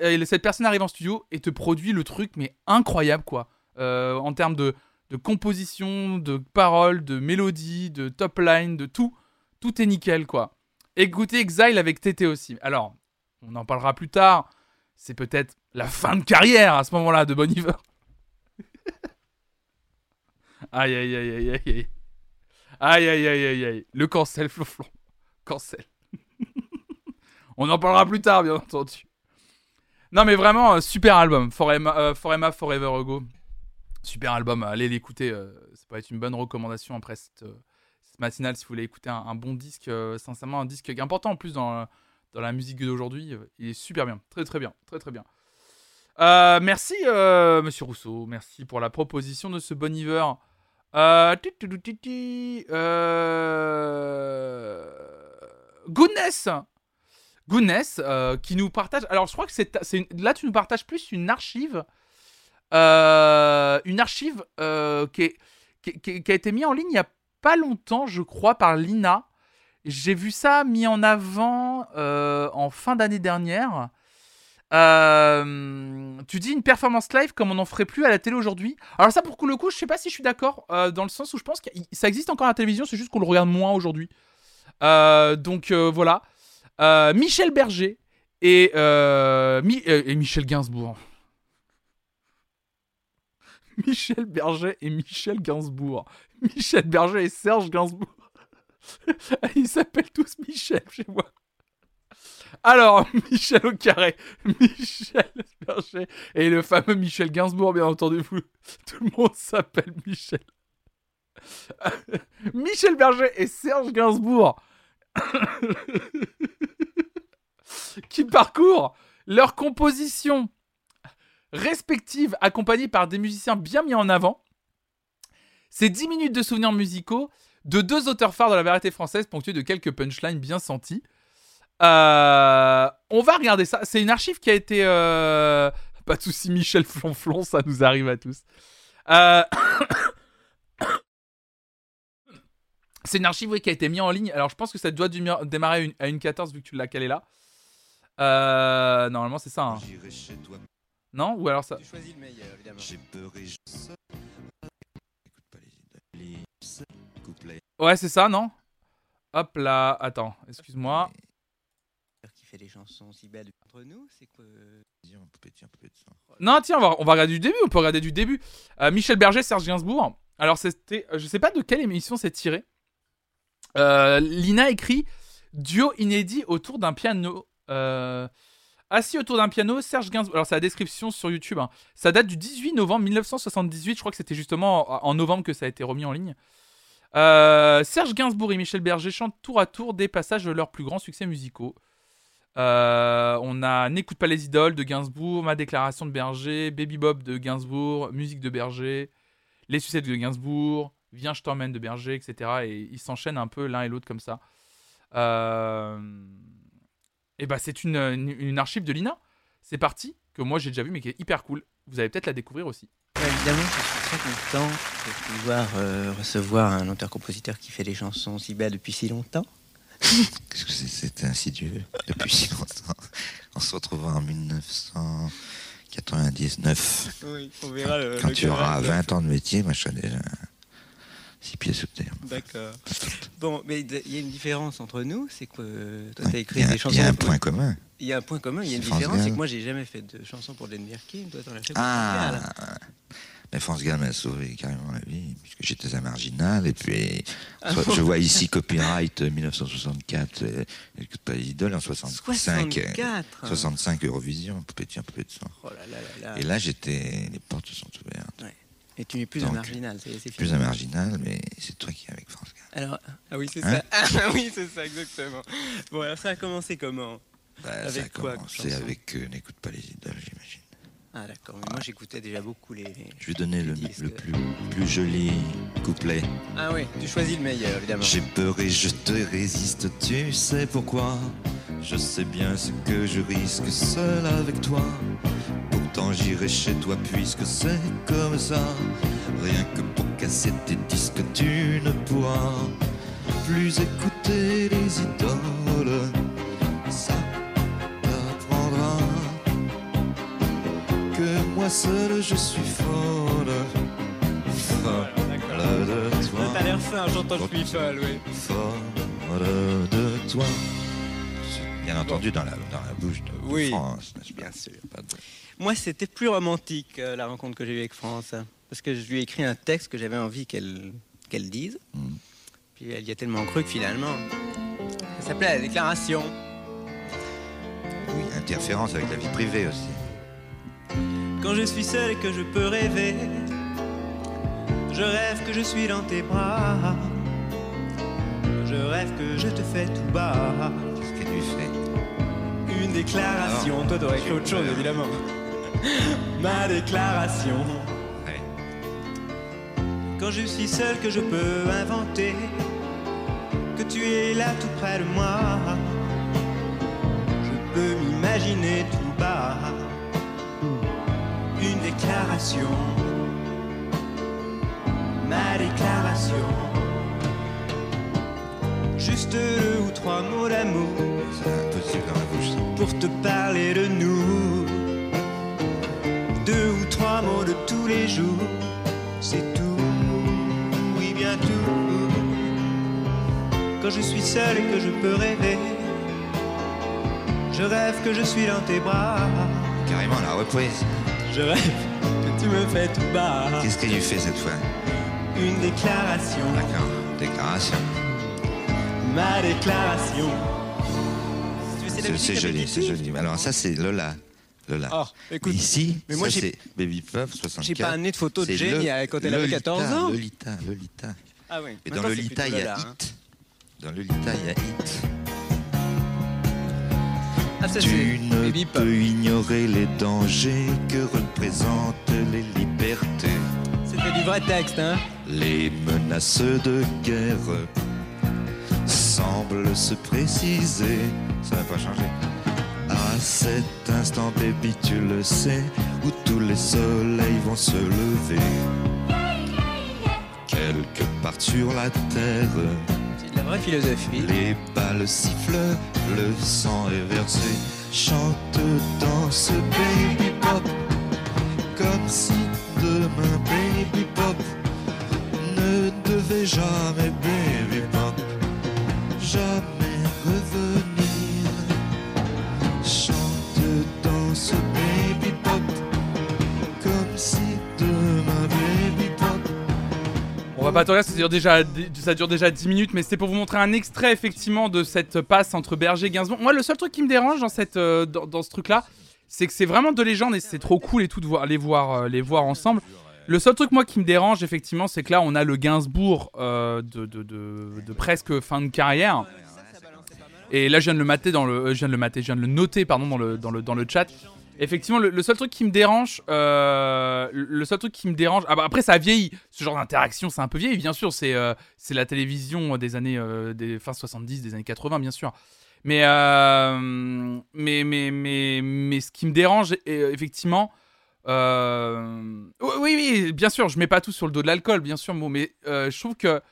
Et Cette personne arrive en studio et te produit le truc, mais incroyable, quoi. Euh, en termes de, de composition, de paroles, de mélodie, de top line, de tout. Tout est nickel, quoi. Écoutez Exile avec TT aussi. Alors, on en parlera plus tard. C'est peut-être la fin de carrière à ce moment-là de Bon Iver. aïe, aïe, aïe, aïe, aïe, aïe. Aïe, aïe, aïe, aïe, aïe. Le cancel, flonflon. Cancel. on en parlera plus tard, bien entendu. Non, mais vraiment, euh, super album. For Emma, euh, Forever Ago. Super album, allez l'écouter. euh, ça peut être une bonne recommandation après cette, matinale si vous voulez écouter un, un bon disque. sincèrement, un disque important en plus dans, dans la musique d'aujourd'hui. il est super bien, très très bien, très très bien. Euh, merci, euh, monsieur Rousseau. Merci pour la proposition de ce bon Iver. Euh, euh, Goodness Goodness euh, qui nous partage. Alors, je crois que c'est, là, tu nous partages plus une archive. une archive qui, qui, a été mise en ligne il n'y a pas longtemps, je crois, par Lina. J'ai vu ça mis en avant en fin d'année dernière. Euh, tu dis une performance live comme on n'en ferait plus à la télé aujourd'hui. Alors ça, pour le coup, je sais pas si je suis d'accord, euh, dans le sens où je pense que ça existe encore à la télévision, c'est juste qu'on le regarde moins aujourd'hui. Euh, donc voilà. Michel Berger et, et Michel Gainsbourg. [LAUGHS] Michel Berger et Michel Gainsbourg. Michel Berger et Serge Gainsbourg. [LAUGHS] Ils s'appellent tous Michel chez moi. Alors, [LAUGHS] Michel au carré, Michel Berger et le fameux Michel Gainsbourg, bien entendu. Tout le monde s'appelle Michel. [LAUGHS] Michel Berger et Serge Gainsbourg [COUGHS] qui parcourent leur composition respective accompagnée par des musiciens bien mis en avant. C'est 10 minutes de souvenirs musicaux de deux auteurs phares de la variété française ponctués de quelques punchlines bien senties. Euh, on va regarder ça. C'est une archive qui a été... euh, Pas de soucis, Michel Flonflon, ça nous arrive à tous. Euh, [COUGHS] C'est une archive oui, qui a été mise en ligne. Alors je pense que ça doit démarrer à une, à une 14 vu que tu l'as calé là. Euh, normalement c'est ça. hein. J'irai chez toi. Non? Ou alors ça... Tu choisis le meilleur, évidemment. J'ai peur et je sais. Écoute pas les lips. Couplet. Ouais c'est ça, non? Hop là, attends, excuse-moi. Fait des chansons si belles entre nous, c'est quoi Dis, on peut dire un peu de ça. Non, tiens, on va, on va regarder du début. On peut regarder du début. Euh, Michel Berger, Serge Gainsbourg. Alors, c'était. Je sais pas de quelle émission c'est tiré. Euh, Lina écrit Duo inédit autour d'un piano. Euh, assis autour d'un piano, Serge Gainsbourg. Alors, c'est la description sur YouTube. hein. Ça date du 18 novembre 1978. Je crois que c'était justement en en novembre que ça a été remis en ligne. Euh, Serge Gainsbourg et Michel Berger chantent tour à tour des passages de leurs plus grands succès musicaux. Euh, on a N'écoute pas les idoles de Gainsbourg, Ma déclaration de Berger, Baby Bob de Gainsbourg, Musique de Berger, Les sucettes de Gainsbourg, Viens je t'emmène de Berger, etc. Et ils s'enchaînent un peu l'un et l'autre comme ça. Euh, Et bah c'est une, une, archive de Lina. C'est parti, que moi j'ai déjà vu mais qui est hyper cool. Vous allez peut-être la découvrir aussi. Évidemment, je suis très content de pouvoir euh, recevoir un auteur-compositeur qui fait des chansons si belles depuis si longtemps. [LAUGHS] Qu'est-ce que c'est C'est insidieux depuis si longtemps. On se retrouvera en 1999. Oui, on verra le. Quand tu auras 20 ans de métier, moi je serai déjà six pieds sous terre. D'accord. [LAUGHS] Bon, mais il y a une différence entre nous, c'est que euh, toi, t'as Il écrit a- des il chansons. y a un pour- point commun. Il y a un point commun, il y a une différence, c'est que moi, j'ai jamais fait de chansons pour Len Birkin, toi, t'en as fait pour Gall. Ah Mais France Gall m'a sauvé carrément la vie, puisque j'étais un marginal. Et puis, soit- je vois ici copyright euh, 1964, euh, écoute pas les idoles, en 65. euh, 64 65 Eurovision, poupée de poupée de sang. Oh là là là là. Et là, j'étais, les portes se sont ouvertes. Et tu n'es plus un marginal, c'est Plus un marginal, mais c'est toi qui es avec France Gall. Alors, ah oui, c'est Hein ça. Ah [LAUGHS] oui, c'est ça, exactement. Bon, alors ça a commencé comment? Bah, Avec ça a quoi, commencé avec euh, N'écoute pas les idoles, j'imagine. Ah d'accord, mais moi j'écoutais déjà beaucoup les... Je vais donner le, le plus, plus joli couplet. Ah oui, tu choisis le meilleur, évidemment. J'ai peur et je te résiste, tu sais pourquoi? Je sais bien ce que je risque seul avec toi. Pourtant j'irai chez toi puisque c'est comme ça. Rien que pour casser tes disques, tu ne pourras plus écouter les idoles. Que moi seul je suis folle. Folle de toi. T'as l'air fin, j'entends je suis folle, oui. Folle de toi. Bien entendu dans la, dans la bouche de, de Oui, France, n'est-ce pas? Bien sûr. Pas de- Moi, c'était plus romantique, euh, la rencontre que j'ai eue avec France. Parce que je lui ai écrit un texte que j'avais envie qu'elle qu'elle dise. Mm. Puis elle y a tellement cru que finalement, ça s'appelait la déclaration. Oui, interférence avec la vie privée aussi. Quand je suis seul et que je peux rêver, je rêve que je suis dans tes bras. Je rêve que je te fais tout bas. Qu'est-ce qu'elle lui fait Une déclaration. Toi, t'aurais écrit autre chose, évidemment. [LAUGHS] Ma déclaration. Ouais. Quand je suis seul que je peux inventer que tu es là tout près de moi. Je peux m'imaginer tout bas déclaration. Ma déclaration. Juste deux ou trois mots d'amour C'est impossible dans la bouche. pour te parler de nous. Deux ou trois mots de tous les jours, c'est tout, oui bien tout. Quand je suis seul et que je peux rêver, je rêve que je suis dans tes bras. Carrément la reprise. Je rêve tu me fais tout bas. Qu'est-ce qu'elle lui fait cette fois? Une déclaration, D'accord. Déclaration. ma déclaration. Tu C'est joli, c'est joli. Alors ça c'est Lola. Lola. Oh, écoute, Ici, mais moi, c'est Baby Pop 64. j'ai pas amené de photo de Jenny le- quand elle avait Lolita, 14 ans. Lolita, Lolita. Ah oui. Et dans Maintenant, c'est Lolita, il y a hein. Hit. Dans Lolita, il y a Hit. Ah, ça, Tu ne peux ignorer les dangers que représentent les libertés. C'était du vrai texte, hein. Les menaces de guerre semblent se préciser. Ça n'a pas changé. À cet instant, baby, tu le sais, où tous les soleils vont se lever. Quelque part sur la terre, la vraie philosophie. les balles sifflent, le sang est versé. Chante, danse, baby pop, comme si demain, baby pop, ne devait jamais, baby pop, jamais revenir. Chante, danse, baby pop, va pas te dire, ça dure déjà, ça dure déjà 10 minutes, mais c'était pour vous montrer un extrait effectivement de cette passe entre Berger et Gainsbourg. Moi, le seul truc qui me dérange dans, cette, euh, dans, ce truc-là, c'est que c'est vraiment de légende et c'est trop cool et tout de voir, les, voir, euh, les voir ensemble. Le seul truc, moi, qui me dérange, effectivement, c'est que là, on a le Gainsbourg euh, de, presque fin de carrière. Et là, je viens de le mater je viens le mater, je viens le noter, pardon, dans le, dans le, dans le chat. Effectivement, le, seul truc qui me dérange, euh, le seul truc qui me dérange, ah bah après ça a vieilli, ce genre d'interaction, c'est un peu vieilli, bien sûr, c'est euh, la télévision des années, euh, des fin 70, des années 80, bien sûr. Mais, mais, mais, mais, mais ce qui me dérange, effectivement, oui, oui, bien sûr, je mets pas tout sur le dos de l'alcool, bien sûr, mais je trouve que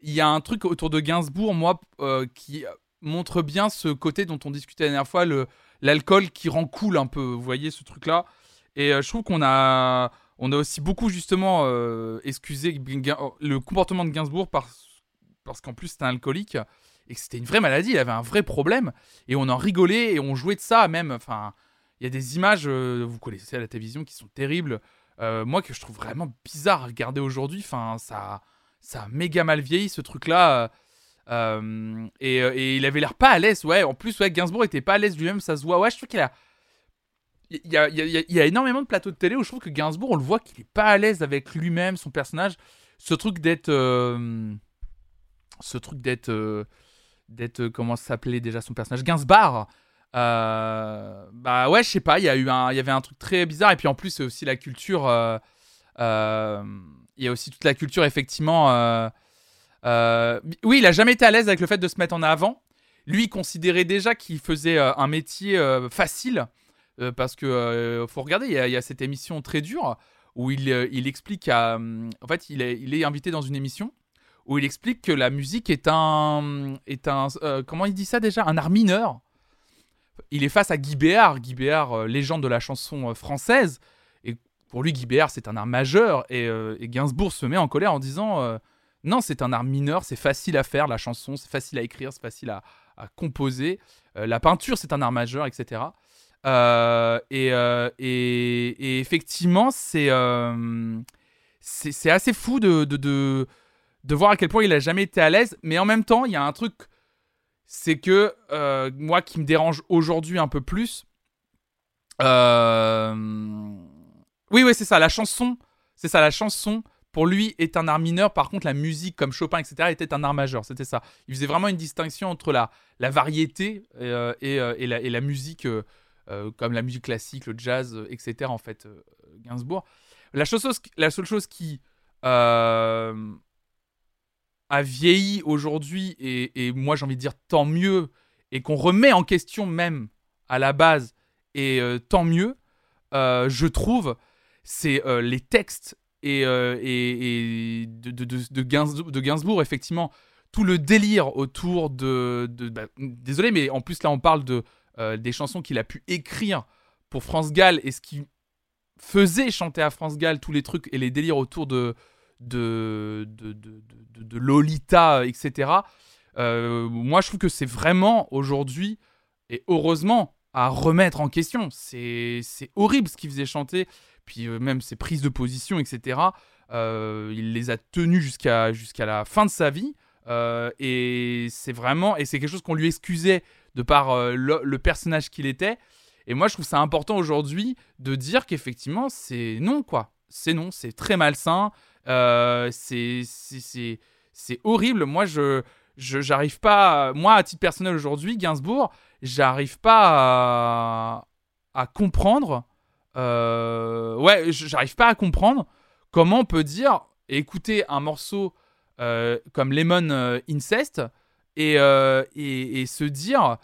il y a un truc autour de Gainsbourg, moi, qui montre bien ce côté dont on discutait la dernière fois, le l'alcool qui rend cool un peu, vous voyez ce truc-là. Et euh, je trouve qu'on a, on a aussi beaucoup justement euh, excusé Gain- le comportement de Gainsbourg parce, parce qu'en plus c'était un alcoolique et que c'était une vraie maladie, il avait un vrai problème et on en rigolait et on jouait de ça même. Enfin, il y a des images, euh, vous connaissez à la télévision, qui sont terribles. moi que je trouve vraiment bizarre à regarder aujourd'hui. Enfin, ça, ça a méga mal vieilli ce truc-là. Euh, euh, et, il avait l'air pas à l'aise. Ouais, en plus, ouais, Gainsbourg était pas à l'aise lui-même, ça se voit. Ouais, je trouve qu'il a. Il y a, il y a- énormément de plateaux de télé où je trouve que Gainsbourg, on le voit qu'il est pas à l'aise avec lui-même, son personnage. Ce truc d'être. euh, ce truc d'être. d'être. comment s'appelait déjà son personnage? Gainsbar. Bah ouais, je sais pas, il y, un- il y avait un truc très bizarre. Et puis en plus, c'est aussi la culture. il y a aussi toute la culture, effectivement. Euh, oui, il a jamais été à l'aise avec le fait de se mettre en avant. Lui, il considérait déjà qu'il faisait euh, un métier euh, facile. parce que faut regarder, il y, a, cette émission très dure où il, explique à. En fait, il est, invité dans une émission où il explique que la musique est un. Est un comment il dit ça déjà? Un art mineur. Il est face à Guy Béard, Guy Béard, légende de la chanson française. Et pour lui, Guy Béard, c'est un art majeur. Et, et Gainsbourg se met en colère en disant Non, c'est un art mineur, c'est facile à faire, la chanson, c'est facile à écrire, c'est facile à, composer. Euh, la peinture, c'est un art majeur, etc. Euh, et, euh, et- effectivement, c'est c'est assez fou de, de, de, de voir à quel point il a jamais été à l'aise. Mais en même temps, il y a un truc, c'est que moi qui me dérange aujourd'hui un peu plus. Oui, oui, c'est ça. La chanson, c'est ça. La chanson pour lui est un art mineur. Par contre, la musique, comme Chopin, etc., était un art majeur. C'était ça. Il faisait vraiment une distinction entre la, la variété euh, et, euh, et la, et la musique, euh, comme la musique classique, le jazz, etc. En fait, Gainsbourg. La, chose, la seule chose qui a vieilli aujourd'hui, et, et moi j'ai envie de dire tant mieux, et qu'on remet en question même à la base, et tant mieux, je trouve, c'est les textes et, euh, et, de, de, de, Gainsbourg, effectivement, tout le délire autour de... bah, désolé, mais en plus là on parle de, euh, des chansons qu'il a pu écrire pour France Gall, et ce qui faisait chanter à France Gall tous les trucs et les délires autour de, de, de, de, Lolita, etc. Euh, moi, je trouve que c'est vraiment aujourd'hui, et heureusement, à remettre en question. C'est c'est horrible ce qu'il faisait chanter, puis euh, même ses prises de position, etc. Euh, il les a tenues jusqu'à jusqu'à la fin de sa vie. Euh, et c'est vraiment, et c'est quelque chose qu'on lui excusait de par le, personnage qu'il était. Et moi, je trouve ça important aujourd'hui de dire qu'effectivement, c'est non, quoi. C'est non, c'est très malsain. Euh, c'est horrible. Moi, je je- j'arrive pas. Moi, à titre personnel aujourd'hui, Gainsbourg, j'arrive pas à, à comprendre. Euh, ouais, j'arrive pas à comprendre comment on peut dire écouter un morceau euh, comme Lemon euh, Incest et, et, se dire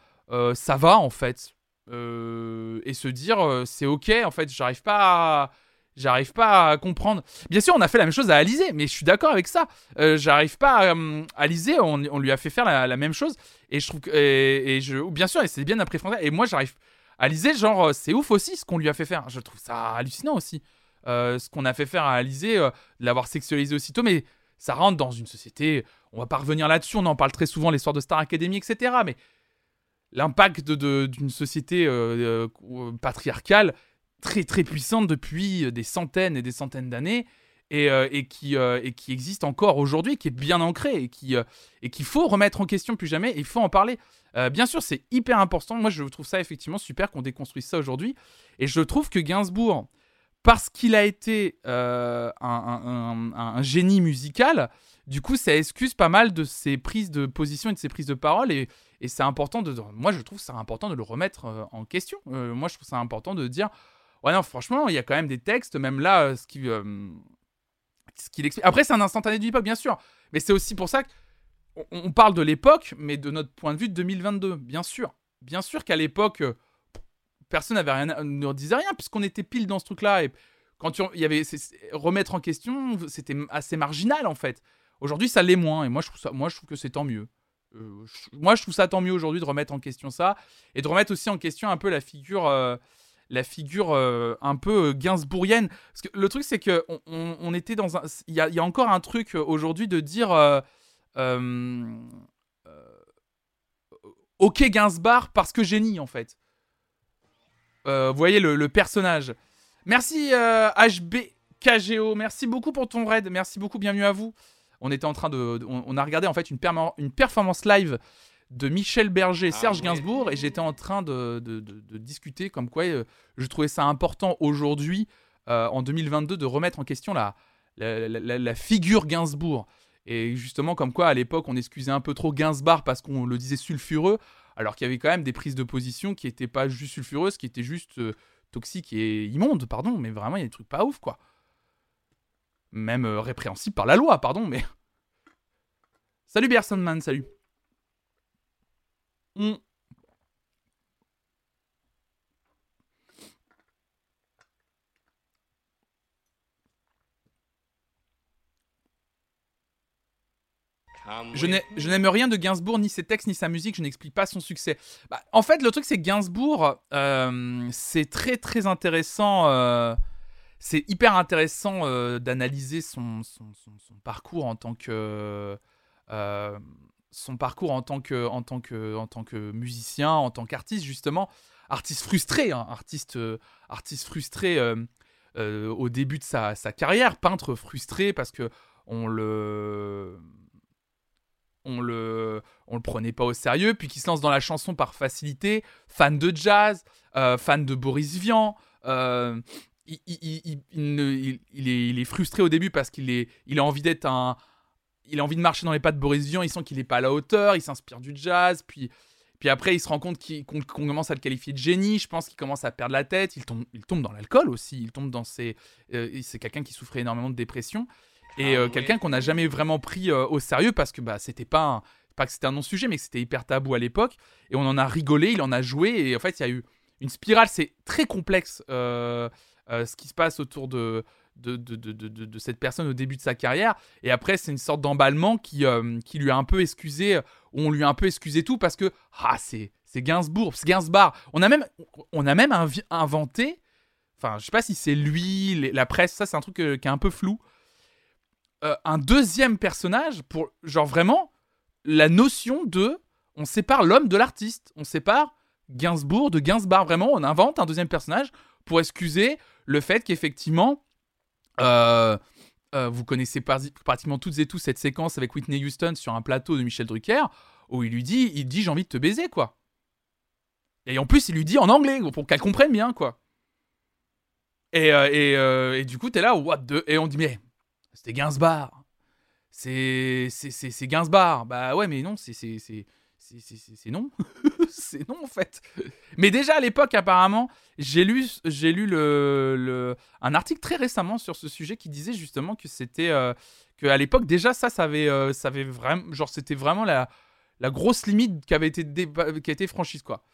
ça va en fait. Et se dire c'est ok en fait j'arrive pas à, j'arrive pas à comprendre. Bien sûr on a fait la même chose à Alizé mais je suis d'accord avec ça. J'arrive pas à Alizé on, lui a fait faire la, même chose. Et je trouve que et, je bien sûr c'est bien après et moi j'arrive Alizé genre euh, c'est ouf aussi ce qu'on lui a fait faire. Je trouve ça hallucinant aussi Euh, ce qu'on a fait faire à Alizé euh, l'avoir sexualisé aussitôt mais ça rentre dans une société on va pas revenir là-dessus on en parle très souvent l'histoire de Star Academy etc mais l'impact d'une société patriarcale très très puissante depuis des centaines et des centaines d'années et, euh, euh, et qui existe encore aujourd'hui, qui est bien ancrée et qui euh, et qu'il faut remettre en question plus jamais. Il faut en parler. Bien sûr, c'est hyper important. Moi, je trouve ça effectivement super qu'on déconstruise ça aujourd'hui. Et je trouve que Gainsbourg, parce qu'il a été un, génie musical, du coup, ça excuse pas mal de ses prises de position et de ses prises de parole. Et, c'est important de. Moi, je trouve ça important de le remettre en question. Moi, je trouve ça important de dire. Ouais, non, franchement, il y a quand même des textes, même là, ce qui. Après, c'est un instantané du hip-hop, bien sûr. Mais c'est aussi pour ça qu'on on parle de l'époque, mais de notre point de vue de 2022, bien sûr. Bien sûr qu'à l'époque, euh, personne n'avait rien, ne disait rien, puisqu'on était pile dans ce truc-là. Et quand tu- remettre en question, c'était assez marginal en fait. Aujourd'hui, ça l'est moins, et moi je trouve ça, moi je trouve que c'est tant mieux. Euh, moi, je trouve ça tant mieux aujourd'hui de remettre en question ça et de remettre aussi en question un peu la figure, euh, la figure euh, un peu euh, gainsbourgienne. Le truc, c'est que on, était dans un, il y a, encore un truc euh, aujourd'hui de dire, ok Gainsbar parce que génie en fait. Vous voyez le, personnage. Merci euh, HB KGO, merci beaucoup pour ton raid. Merci beaucoup, bienvenue à vous. On était en train de. on, a regardé en fait une, une performance live de Michel Berger Ah Serge ouais. Gainsbourg et j'étais en train de, de- de- de discuter comme quoi euh, je trouvais ça important aujourd'hui, euh, en 2022, de remettre en question la, la, la- la- la figure Gainsbourg. Et justement, comme quoi à l'époque on excusait un peu trop Gainsbar parce qu'on le disait sulfureux, alors qu'il y avait quand même des prises de position qui n'étaient pas juste sulfureuses, qui étaient juste euh, toxiques et immondes, pardon, mais vraiment il y a des trucs pas ouf quoi. Même répréhensibles par la loi, pardon, mais. [LAUGHS] Salut Bersonman, salut. On- Je n'ai- je n'aime rien de Gainsbourg, ni ses textes, ni sa musique, je n'explique pas son succès. Bah, en fait, le truc, c'est que Gainsbourg, euh, c'est très très intéressant. euh, c'est hyper intéressant euh, d'analyser son, son, son- son parcours en tant que. Son parcours en tant que, en tant que, en tant que musicien, en tant qu'artiste, justement. Artiste frustré, hein, artiste, euh, artiste frustré euh, euh, au début de sa, sa carrière, peintre frustré parce que on le on le, on le prenait pas au sérieux, puis qui se lance dans la chanson par facilité, fan de jazz, fan de Boris Vian. il, il- il est frustré au début parce qu'il est, il a envie d'être un, il a envie de marcher dans les pas de Boris Vian. Il sent qu'il est pas à la hauteur. Il s'inspire du jazz, puis, puis après il se rend compte qu'il- qu'on commence à le qualifier de génie. Je pense qu'il commence à perdre la tête. Il tombe, il tombe dans l'alcool aussi. Il tombe dans ses, euh, c'est quelqu'un qui souffrait énormément de dépression et Ah euh, ouais. quelqu'un qu'on n'a jamais vraiment pris euh, au sérieux parce que bah c'était pas un- pas que c'était un non-sujet mais que c'était hyper tabou à l'époque et on en a rigolé il en a joué et en fait il y a eu une spirale c'est très complexe ce qui se passe autour de de, de, de, de- cette personne au début de sa carrière. Et après c'est une sorte d'emballement qui, euh, qui lui a un peu excusé on lui a un peu excusé tout parce que ah c'est c'est Gainsbourg c'est Gainsbar. On a même on a même inventé enfin je sais pas si c'est lui la presse ça c'est un truc euh, qui est un peu flou. Euh, un deuxième personnage pour genre vraiment la notion de on sépare l'homme de l'artiste. On sépare Gainsbourg de Gainsbar. Vraiment on invente un deuxième personnage pour excuser le fait qu'effectivement euh, euh, vous connaissez pratiquement toutes et tous cette séquence avec Whitney Houston sur un plateau de Michel Drucker où il lui dit il dit j'ai envie de te baiser quoi et en plus il lui dit en anglais pour qu'elle comprenne bien quoi et, euh, et, du coup t'es là what the et on dit mais c'était Gainsbar. C'est c'est Gainsbar. Bah ouais, mais non, c'est- c'est- c'est non. [LAUGHS] c'est non en fait. Mais déjà à l'époque apparemment, j'ai lu j'ai lu le, le un article très récemment sur ce sujet qui disait justement que c'était euh, que à l'époque déjà ça ça avait euh, ça avait vraiment genre c'était vraiment la la grosse limite qui avait été qui a été franchise quoi.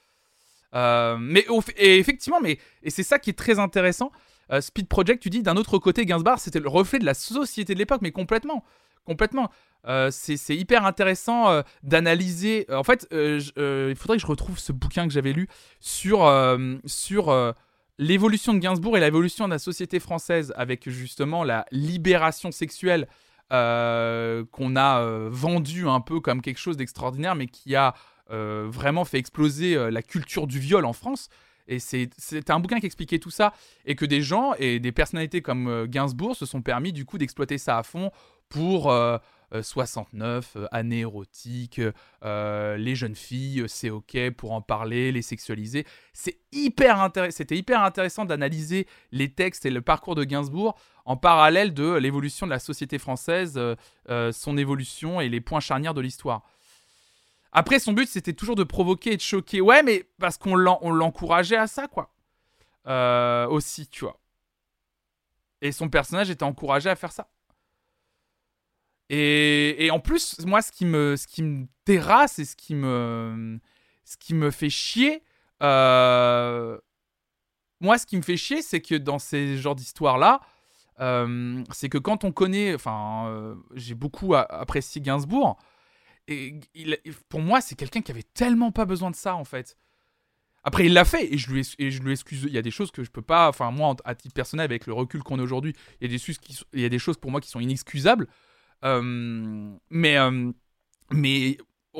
Euh, mais et effectivement, mais et c'est ça qui est très intéressant. Euh, Speed Project, tu dis d'un autre côté, Gainsbar, c'était le reflet de la société de l'époque, mais complètement, complètement. Euh, c'est hyper intéressant euh, d'analyser. En fait, euh, je- euh, il faudrait que je retrouve ce bouquin que j'avais lu sur sur l'évolution de Gainsbourg et l'évolution de la société française, avec justement la libération sexuelle qu'on a euh, vendue un peu comme quelque chose d'extraordinaire, mais qui a vraiment fait exploser la culture du viol en France. Et c'est- c'était un bouquin qui expliquait tout ça. Et que des gens et des personnalités comme Gainsbourg se sont permis du coup d'exploiter ça à fond pour euh, euh, 69, euh, années érotiques, euh, les jeunes filles, euh, c'est ok pour en parler, les sexualiser. C'est hyper. C'était hyper intéressant d'analyser les textes et le parcours de Gainsbourg en parallèle de l'évolution de la société française, euh, euh, son évolution et les points charnières de l'histoire. Après, son but, c'était toujours de provoquer et de choquer. Ouais, mais parce qu'on l'en- on l'encourageait à ça, quoi. Euh, aussi, tu vois. Et son personnage était encouragé à faire ça. Et, en plus, moi, ce qui me, ce qui me terrasse et ce qui me, ce qui me fait chier, euh, moi, ce qui me fait chier, c'est que dans ces genres d'histoires-là, euh, c'est que quand on connaît, enfin, euh, j'ai beaucoup apprécié Gainsbourg, et pour moi, c'est quelqu'un qui avait tellement pas besoin de ça, en fait. Après, il l'a fait, et je, lui, et je lui excuse. Il y a des choses que je peux pas. Enfin, moi, à titre personnel, avec le recul qu'on a aujourd'hui, il y, a des il y a des choses pour moi qui sont inexcusables. Euh, mais, euh, mais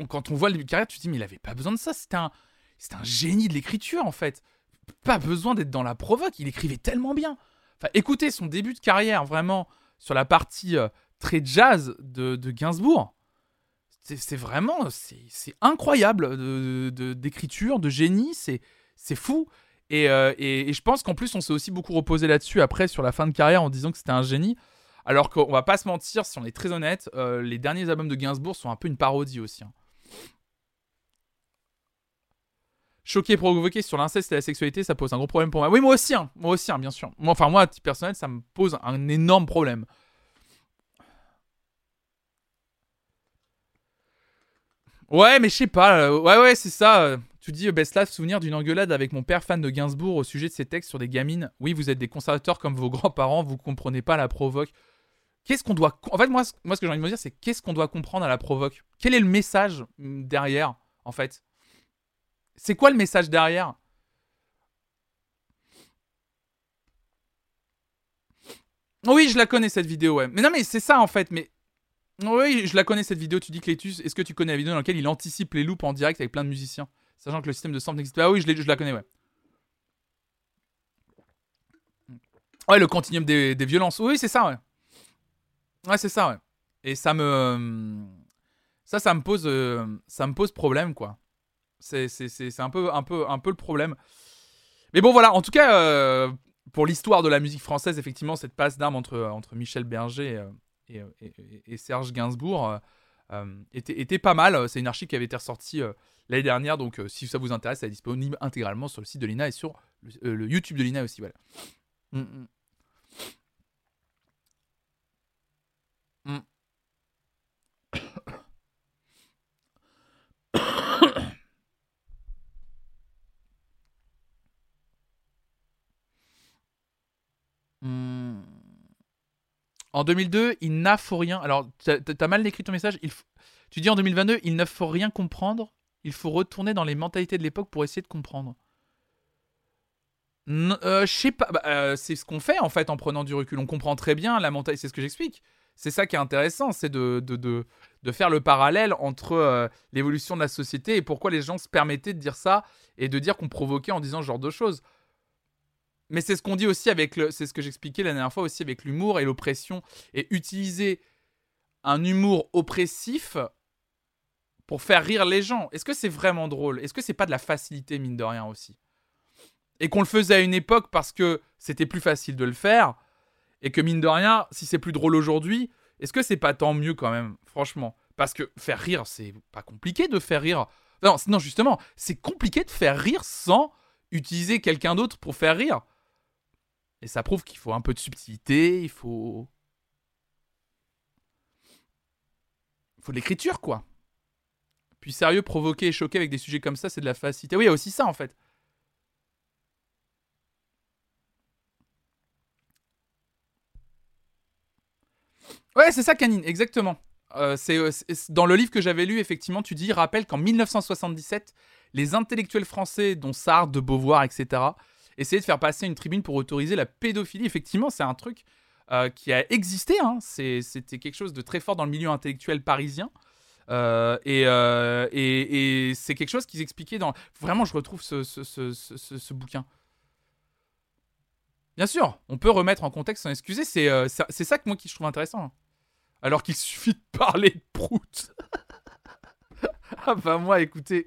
quand on voit le début de carrière, tu te dis, mais il avait pas besoin de ça. C'était un, c'était un génie de l'écriture, en fait. Pas besoin d'être dans la provoque. Il écrivait tellement bien. Enfin, écoutez son début de carrière, vraiment, sur la partie euh, très jazz de, de Gainsbourg. C'est vraiment, c'est incroyable de- de- d'écriture, de, génie, c'est fou. Et- et je pense qu'en plus, on s'est aussi beaucoup reposé là-dessus après, sur la fin de carrière, en disant que c'était un génie. Alors qu'on va pas se mentir, si on est très honnête, euh, les derniers albums de Gainsbourg sont un peu une parodie aussi. hein. Choqué et provoqué sur l'inceste et la sexualité, ça pose un gros problème pour moi. Oui, moi aussi, hein, moi aussi, hein, bien sûr. Moi, enfin, moi, à titre personnel, ça me pose un énorme problème. Ouais, mais je sais pas. euh, ouais, ouais, c'est ça. Tu dis, euh, best life souvenir d'une engueulade avec mon père fan de Gainsbourg au sujet de ses textes sur des gamines. Oui, vous êtes des conservateurs comme vos [LAUGHS] grands-parents, vous comprenez pas la provoque. Qu'est-ce qu'on doit. En fait, moi, moi ce que j'ai envie de me dire, c'est qu'est-ce qu'on doit comprendre à la provoque? Quel est le message mm, derrière, en fait? C'est quoi le message derrière? Oui, je la connais cette vidéo, ouais. Mais non, mais c'est ça en fait. Mais oui, je la connais cette vidéo. Tu dis Clétus, est-ce que tu connais la vidéo dans laquelle il anticipe les loops en direct avec plein de musiciens, sachant que le système de sample n'existe pas Ah oui, je, la connais, ouais. Ouais, le continuum des, violences. Oui, c'est ça, ouais. Ouais, c'est ça, ouais. Et ça me, ça, ça me pose, euh, ça me pose problème, quoi. C'est, un peu, un peu, un peu le problème. Mais bon, voilà. En tout cas, euh, pour l'histoire de la musique française, effectivement, cette passe d'armes entre, entre Michel Berger euh, et, et Serge Gainsbourg euh, euh, était, était pas mal. C'est une archive qui avait été ressortie euh, l'année dernière. Donc, euh, si ça vous intéresse, elle est disponible intégralement sur le site de l'INA et sur le, euh, YouTube de l'INA aussi. Voilà. Mm, mm. Mm. [COUGHS] En 2002, il n'a faut rien. Alors, t'as as mal écrit ton message. Il Tu dis en 2022, il ne faut rien comprendre. Il faut retourner dans les mentalités de l'époque pour essayer de comprendre. Euh, je sais pas. Bah, euh, c'est ce qu'on fait en fait en prenant du recul. On comprend très bien la mentalité. C'est ce que j'explique. C'est ça qui est intéressant, c'est de, faire le parallèle entre euh, l'évolution de la société et pourquoi les gens se permettaient de dire ça et de dire qu'on provoquait en disant ce genre de choses. Mais c'est ce qu'on dit aussi avec c'est ce que j'expliquais la dernière fois aussi avec l'humour et l'oppression et utiliser un humour oppressif pour faire rire les gens. Est-ce que c'est vraiment drôle? Est-ce que c'est pas de la facilité mine de rien aussi? Et qu'on le faisait à une époque parce que c'était plus facile de le faire et que mine de rien, si c'est plus drôle aujourd'hui, est-ce que c'est pas tant mieux quand même, franchement? Parce que faire rire, c'est pas compliqué de faire rire. Non, non justement, c'est compliqué de faire rire sans utiliser quelqu'un d'autre pour faire rire. Et ça prouve qu'il faut un peu de subtilité, il faut. Il faut de l'écriture, quoi. Puis sérieux, provoquer et choquer avec des sujets comme ça, c'est de la facilité. Oui, il y a aussi ça, en fait. Ouais, c'est ça, Canine, exactement. Euh, euh, c'est- dans le livre que j'avais lu, effectivement, tu dis, rappelle qu'en 1977, les intellectuels français, dont Sartre, de Beauvoir, etc., essayaient de faire passer une tribune pour autoriser la pédophilie. Effectivement, c'est un truc euh, qui a existé. hein. C'était quelque chose de très fort dans le milieu intellectuel parisien. Euh, et euh, et- et c'est quelque chose qu'ils expliquaient dans. Vraiment, je retrouve ce, ce- ce- ce- bouquin. Bien sûr, on peut remettre en contexte sans excuser. C'est euh, ça que moi qui je trouve intéressant. hein. Alors qu'il [LAUGHS] suffit de parler de prout. [LAUGHS] ah bah moi, écoutez,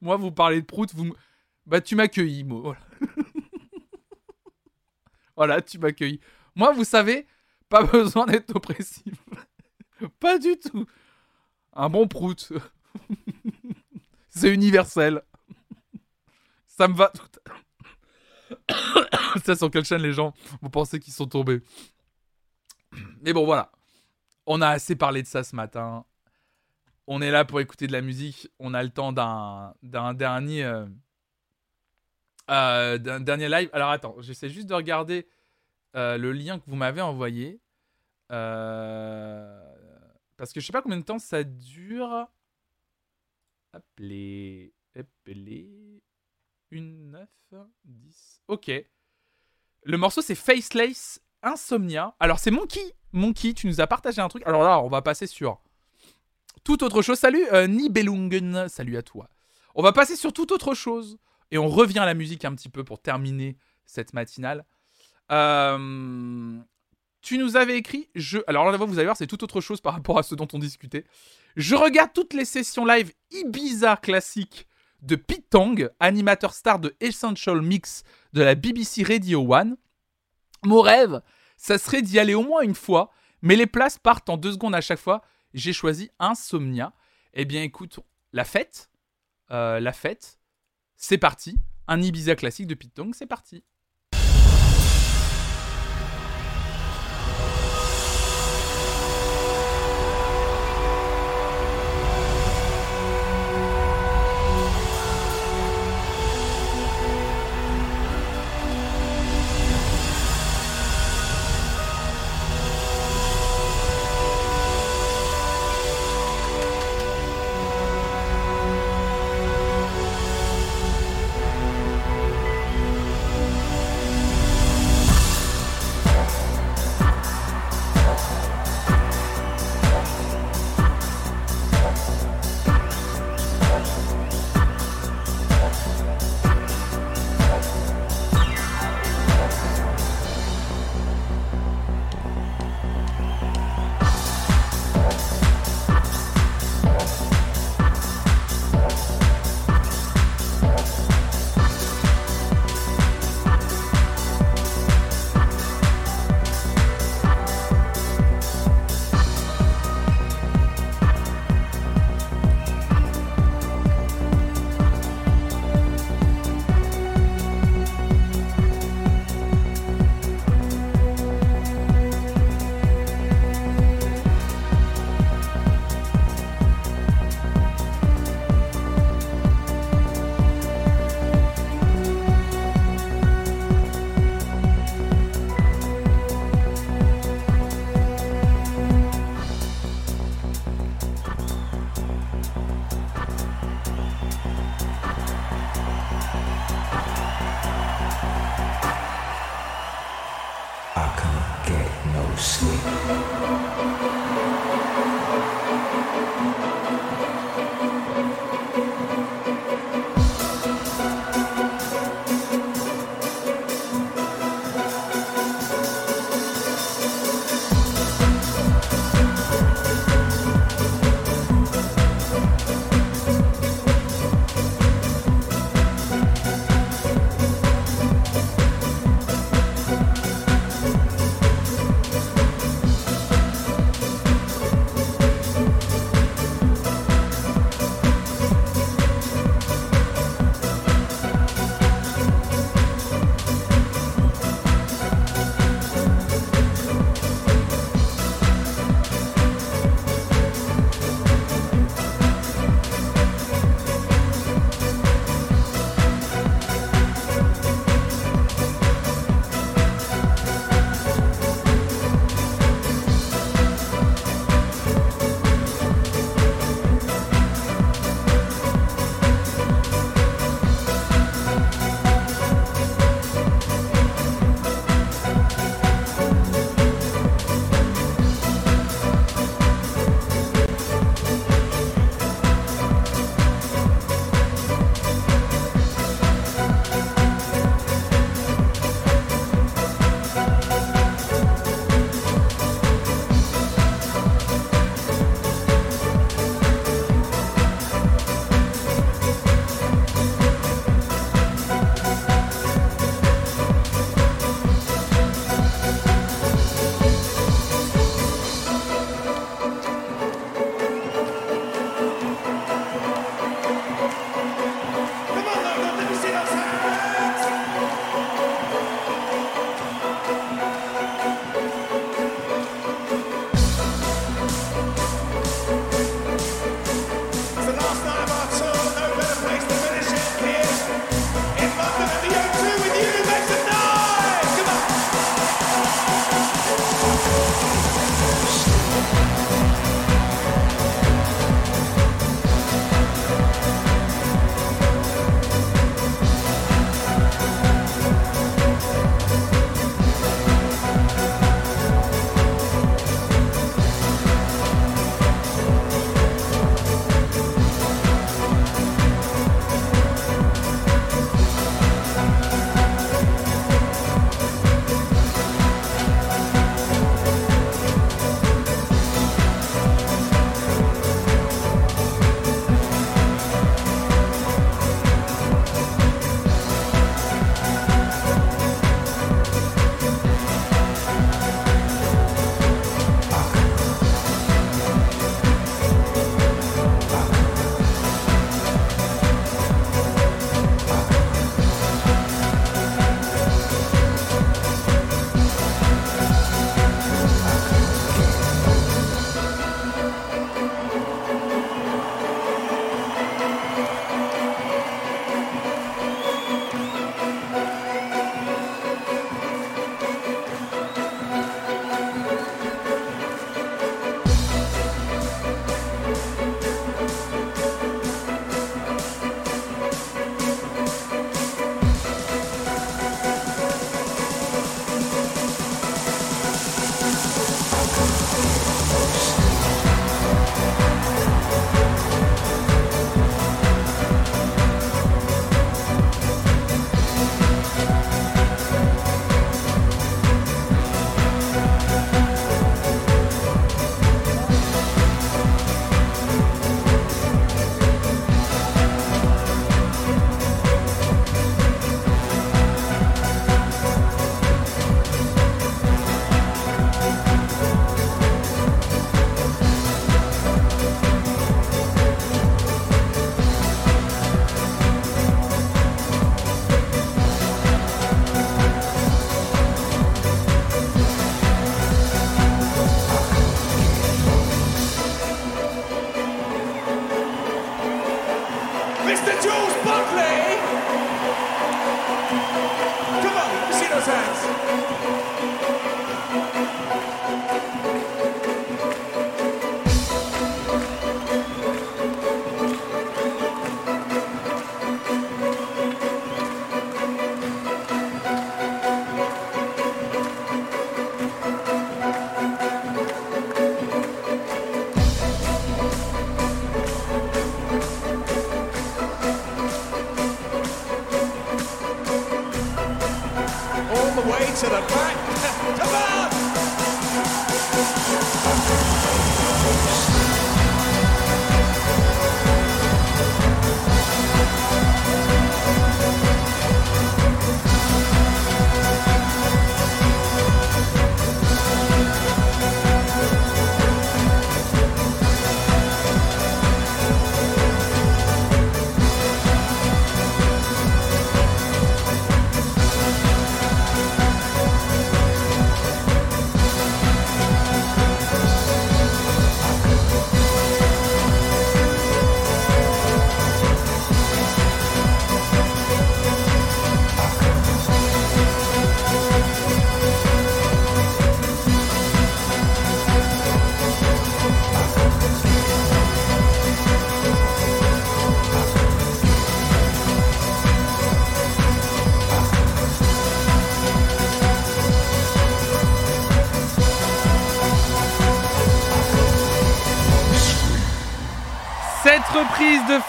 moi vous parlez de prout, vous, bah tu m'accueillis, moi. Voilà. [LAUGHS] voilà, tu m'accueillis. Moi, vous savez, pas besoin d'être oppressif. pas du tout. Un bon prout. [LAUGHS] C'est universel. Ça me va tout. [COUGHS] Ça sur quelle chaîne les gens vous pensez qu'ils sont tombés? Mais bon, voilà. On a assez parlé de ça ce matin. On est là pour écouter de la musique. On a le temps d'un d'un dernier euh, euh, d'un dernier live. Alors attends, j'essaie juste de regarder euh, le lien que vous m'avez envoyé. Euh, parce que je sais pas combien de temps ça dure. Appelez. Appelez. Une 9, 10. Ok. Le morceau c'est Faceless Insomnia. Alors c'est Monkey. Monkey, tu nous as partagé un truc. Alors là, on va passer sur tout autre chose. Salut euh, Nibelungen, salut à toi. On va passer sur toute autre chose. Et on revient à la musique un petit peu pour terminer cette matinale. Euh, tu nous avais écrit, je... alors là, vous allez voir, c'est tout autre chose par rapport à ce dont on discutait. Je regarde toutes les sessions live Ibiza classiques de Pete animateur star de Essential Mix de la BBC Radio One. Mon rêve, ça serait d'y aller au moins une fois, mais les places partent en deux secondes à chaque fois. J'ai choisi Insomnia. Eh bien, écoute, la fête, euh, la fête, c'est parti. Un Ibiza classique de Pete c'est parti.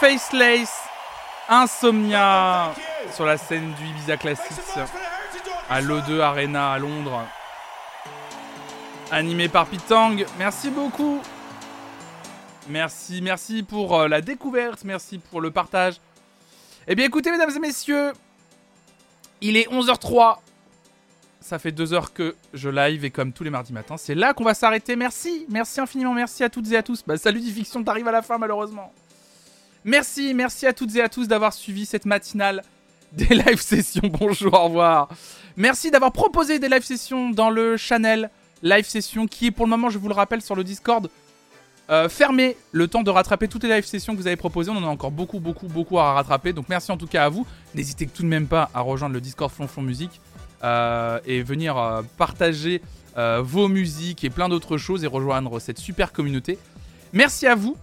Faceless, Insomnia, sur la scène du Ibiza Classics, à l'O2 Arena à Londres. Animé par Pitang, merci beaucoup. Merci, merci pour euh, la découverte, merci pour le partage. Eh bien écoutez mesdames et messieurs, il est 11h03. Ça fait deux heures que je live et comme tous les mardis matins, c'est là qu'on va s'arrêter. Merci, merci infiniment, merci à toutes et à tous. Bah salut Diffiction, t'arrives à la fin malheureusement. Merci, merci à toutes et à tous d'avoir suivi cette matinale des live sessions. [LAUGHS] Bonjour, au revoir. Merci d'avoir proposé des live sessions dans le channel live session qui est pour le moment, je vous le rappelle, sur le Discord euh, fermé le temps de rattraper toutes les live sessions que vous avez proposées. On en a encore beaucoup, beaucoup, beaucoup à rattraper. Donc merci en tout cas à vous. N'hésitez tout de même pas à rejoindre le Discord Flonflon Musique euh, et venir euh, partager euh, vos musiques et plein d'autres choses et rejoindre cette super communauté. Merci à vous.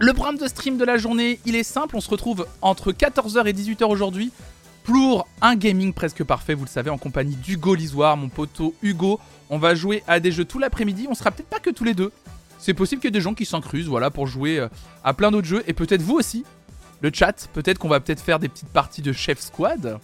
Le programme de stream de la journée, il est simple. On se retrouve entre 14h et 18h aujourd'hui pour un gaming presque parfait, vous le savez, en compagnie d'Hugo Lisoire, mon poteau Hugo. On va jouer à des jeux tout l'après-midi. On sera peut-être pas que tous les deux. C'est possible qu'il y ait des gens qui s'encrusent, voilà, pour jouer euh, à plein d'autres jeux. Et peut-être vous aussi, le chat. Peut-être qu'on va peut-être faire des petites parties de Chef Squad.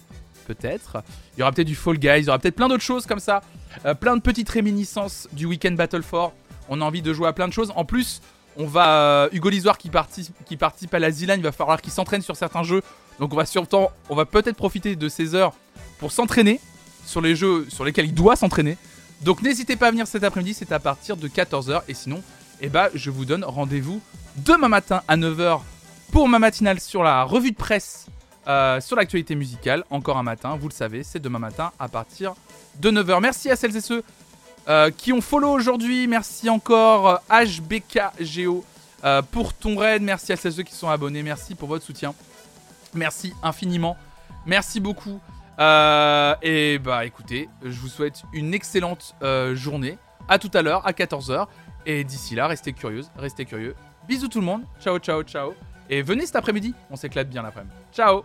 Peut-être. Il y aura peut-être du Fall Guys. Il y aura peut-être plein d'autres choses comme ça. Euh, plein de petites réminiscences du Weekend Battle 4. On a envie de jouer à plein de choses. En plus, on va. euh, Hugo Lisoire qui participe, à la Zilan, il va falloir qu'il s'entraîne sur certains jeux. Donc on va surtout, on va peut-être profiter de ces heures pour s'entraîner sur les jeux sur lesquels il doit s'entraîner. Donc n'hésitez pas à venir cet après-midi, c'est à partir de 14h. Et sinon, eh ben, je vous donne rendez-vous demain matin à 9h pour ma matinale sur la revue de presse euh, sur l'actualité musicale. Encore un matin, vous le savez, c'est demain matin à partir de 9h. Merci à celles et ceux euh, qui ont follow aujourd'hui. Merci encore HBKGO euh, pour ton raid. Merci à celles ceux qui sont abonnés. Merci pour votre soutien. Merci infiniment. Merci beaucoup. Euh, et bah écoutez, je vous souhaite une excellente journée. À tout à l'heure, à 14h. Et d'ici là, restez curieuses, restez curieux. Bisous tout le monde. Ciao, ciao, ciao. Et venez cet après-midi. On s'éclate bien l'après-midi. Ciao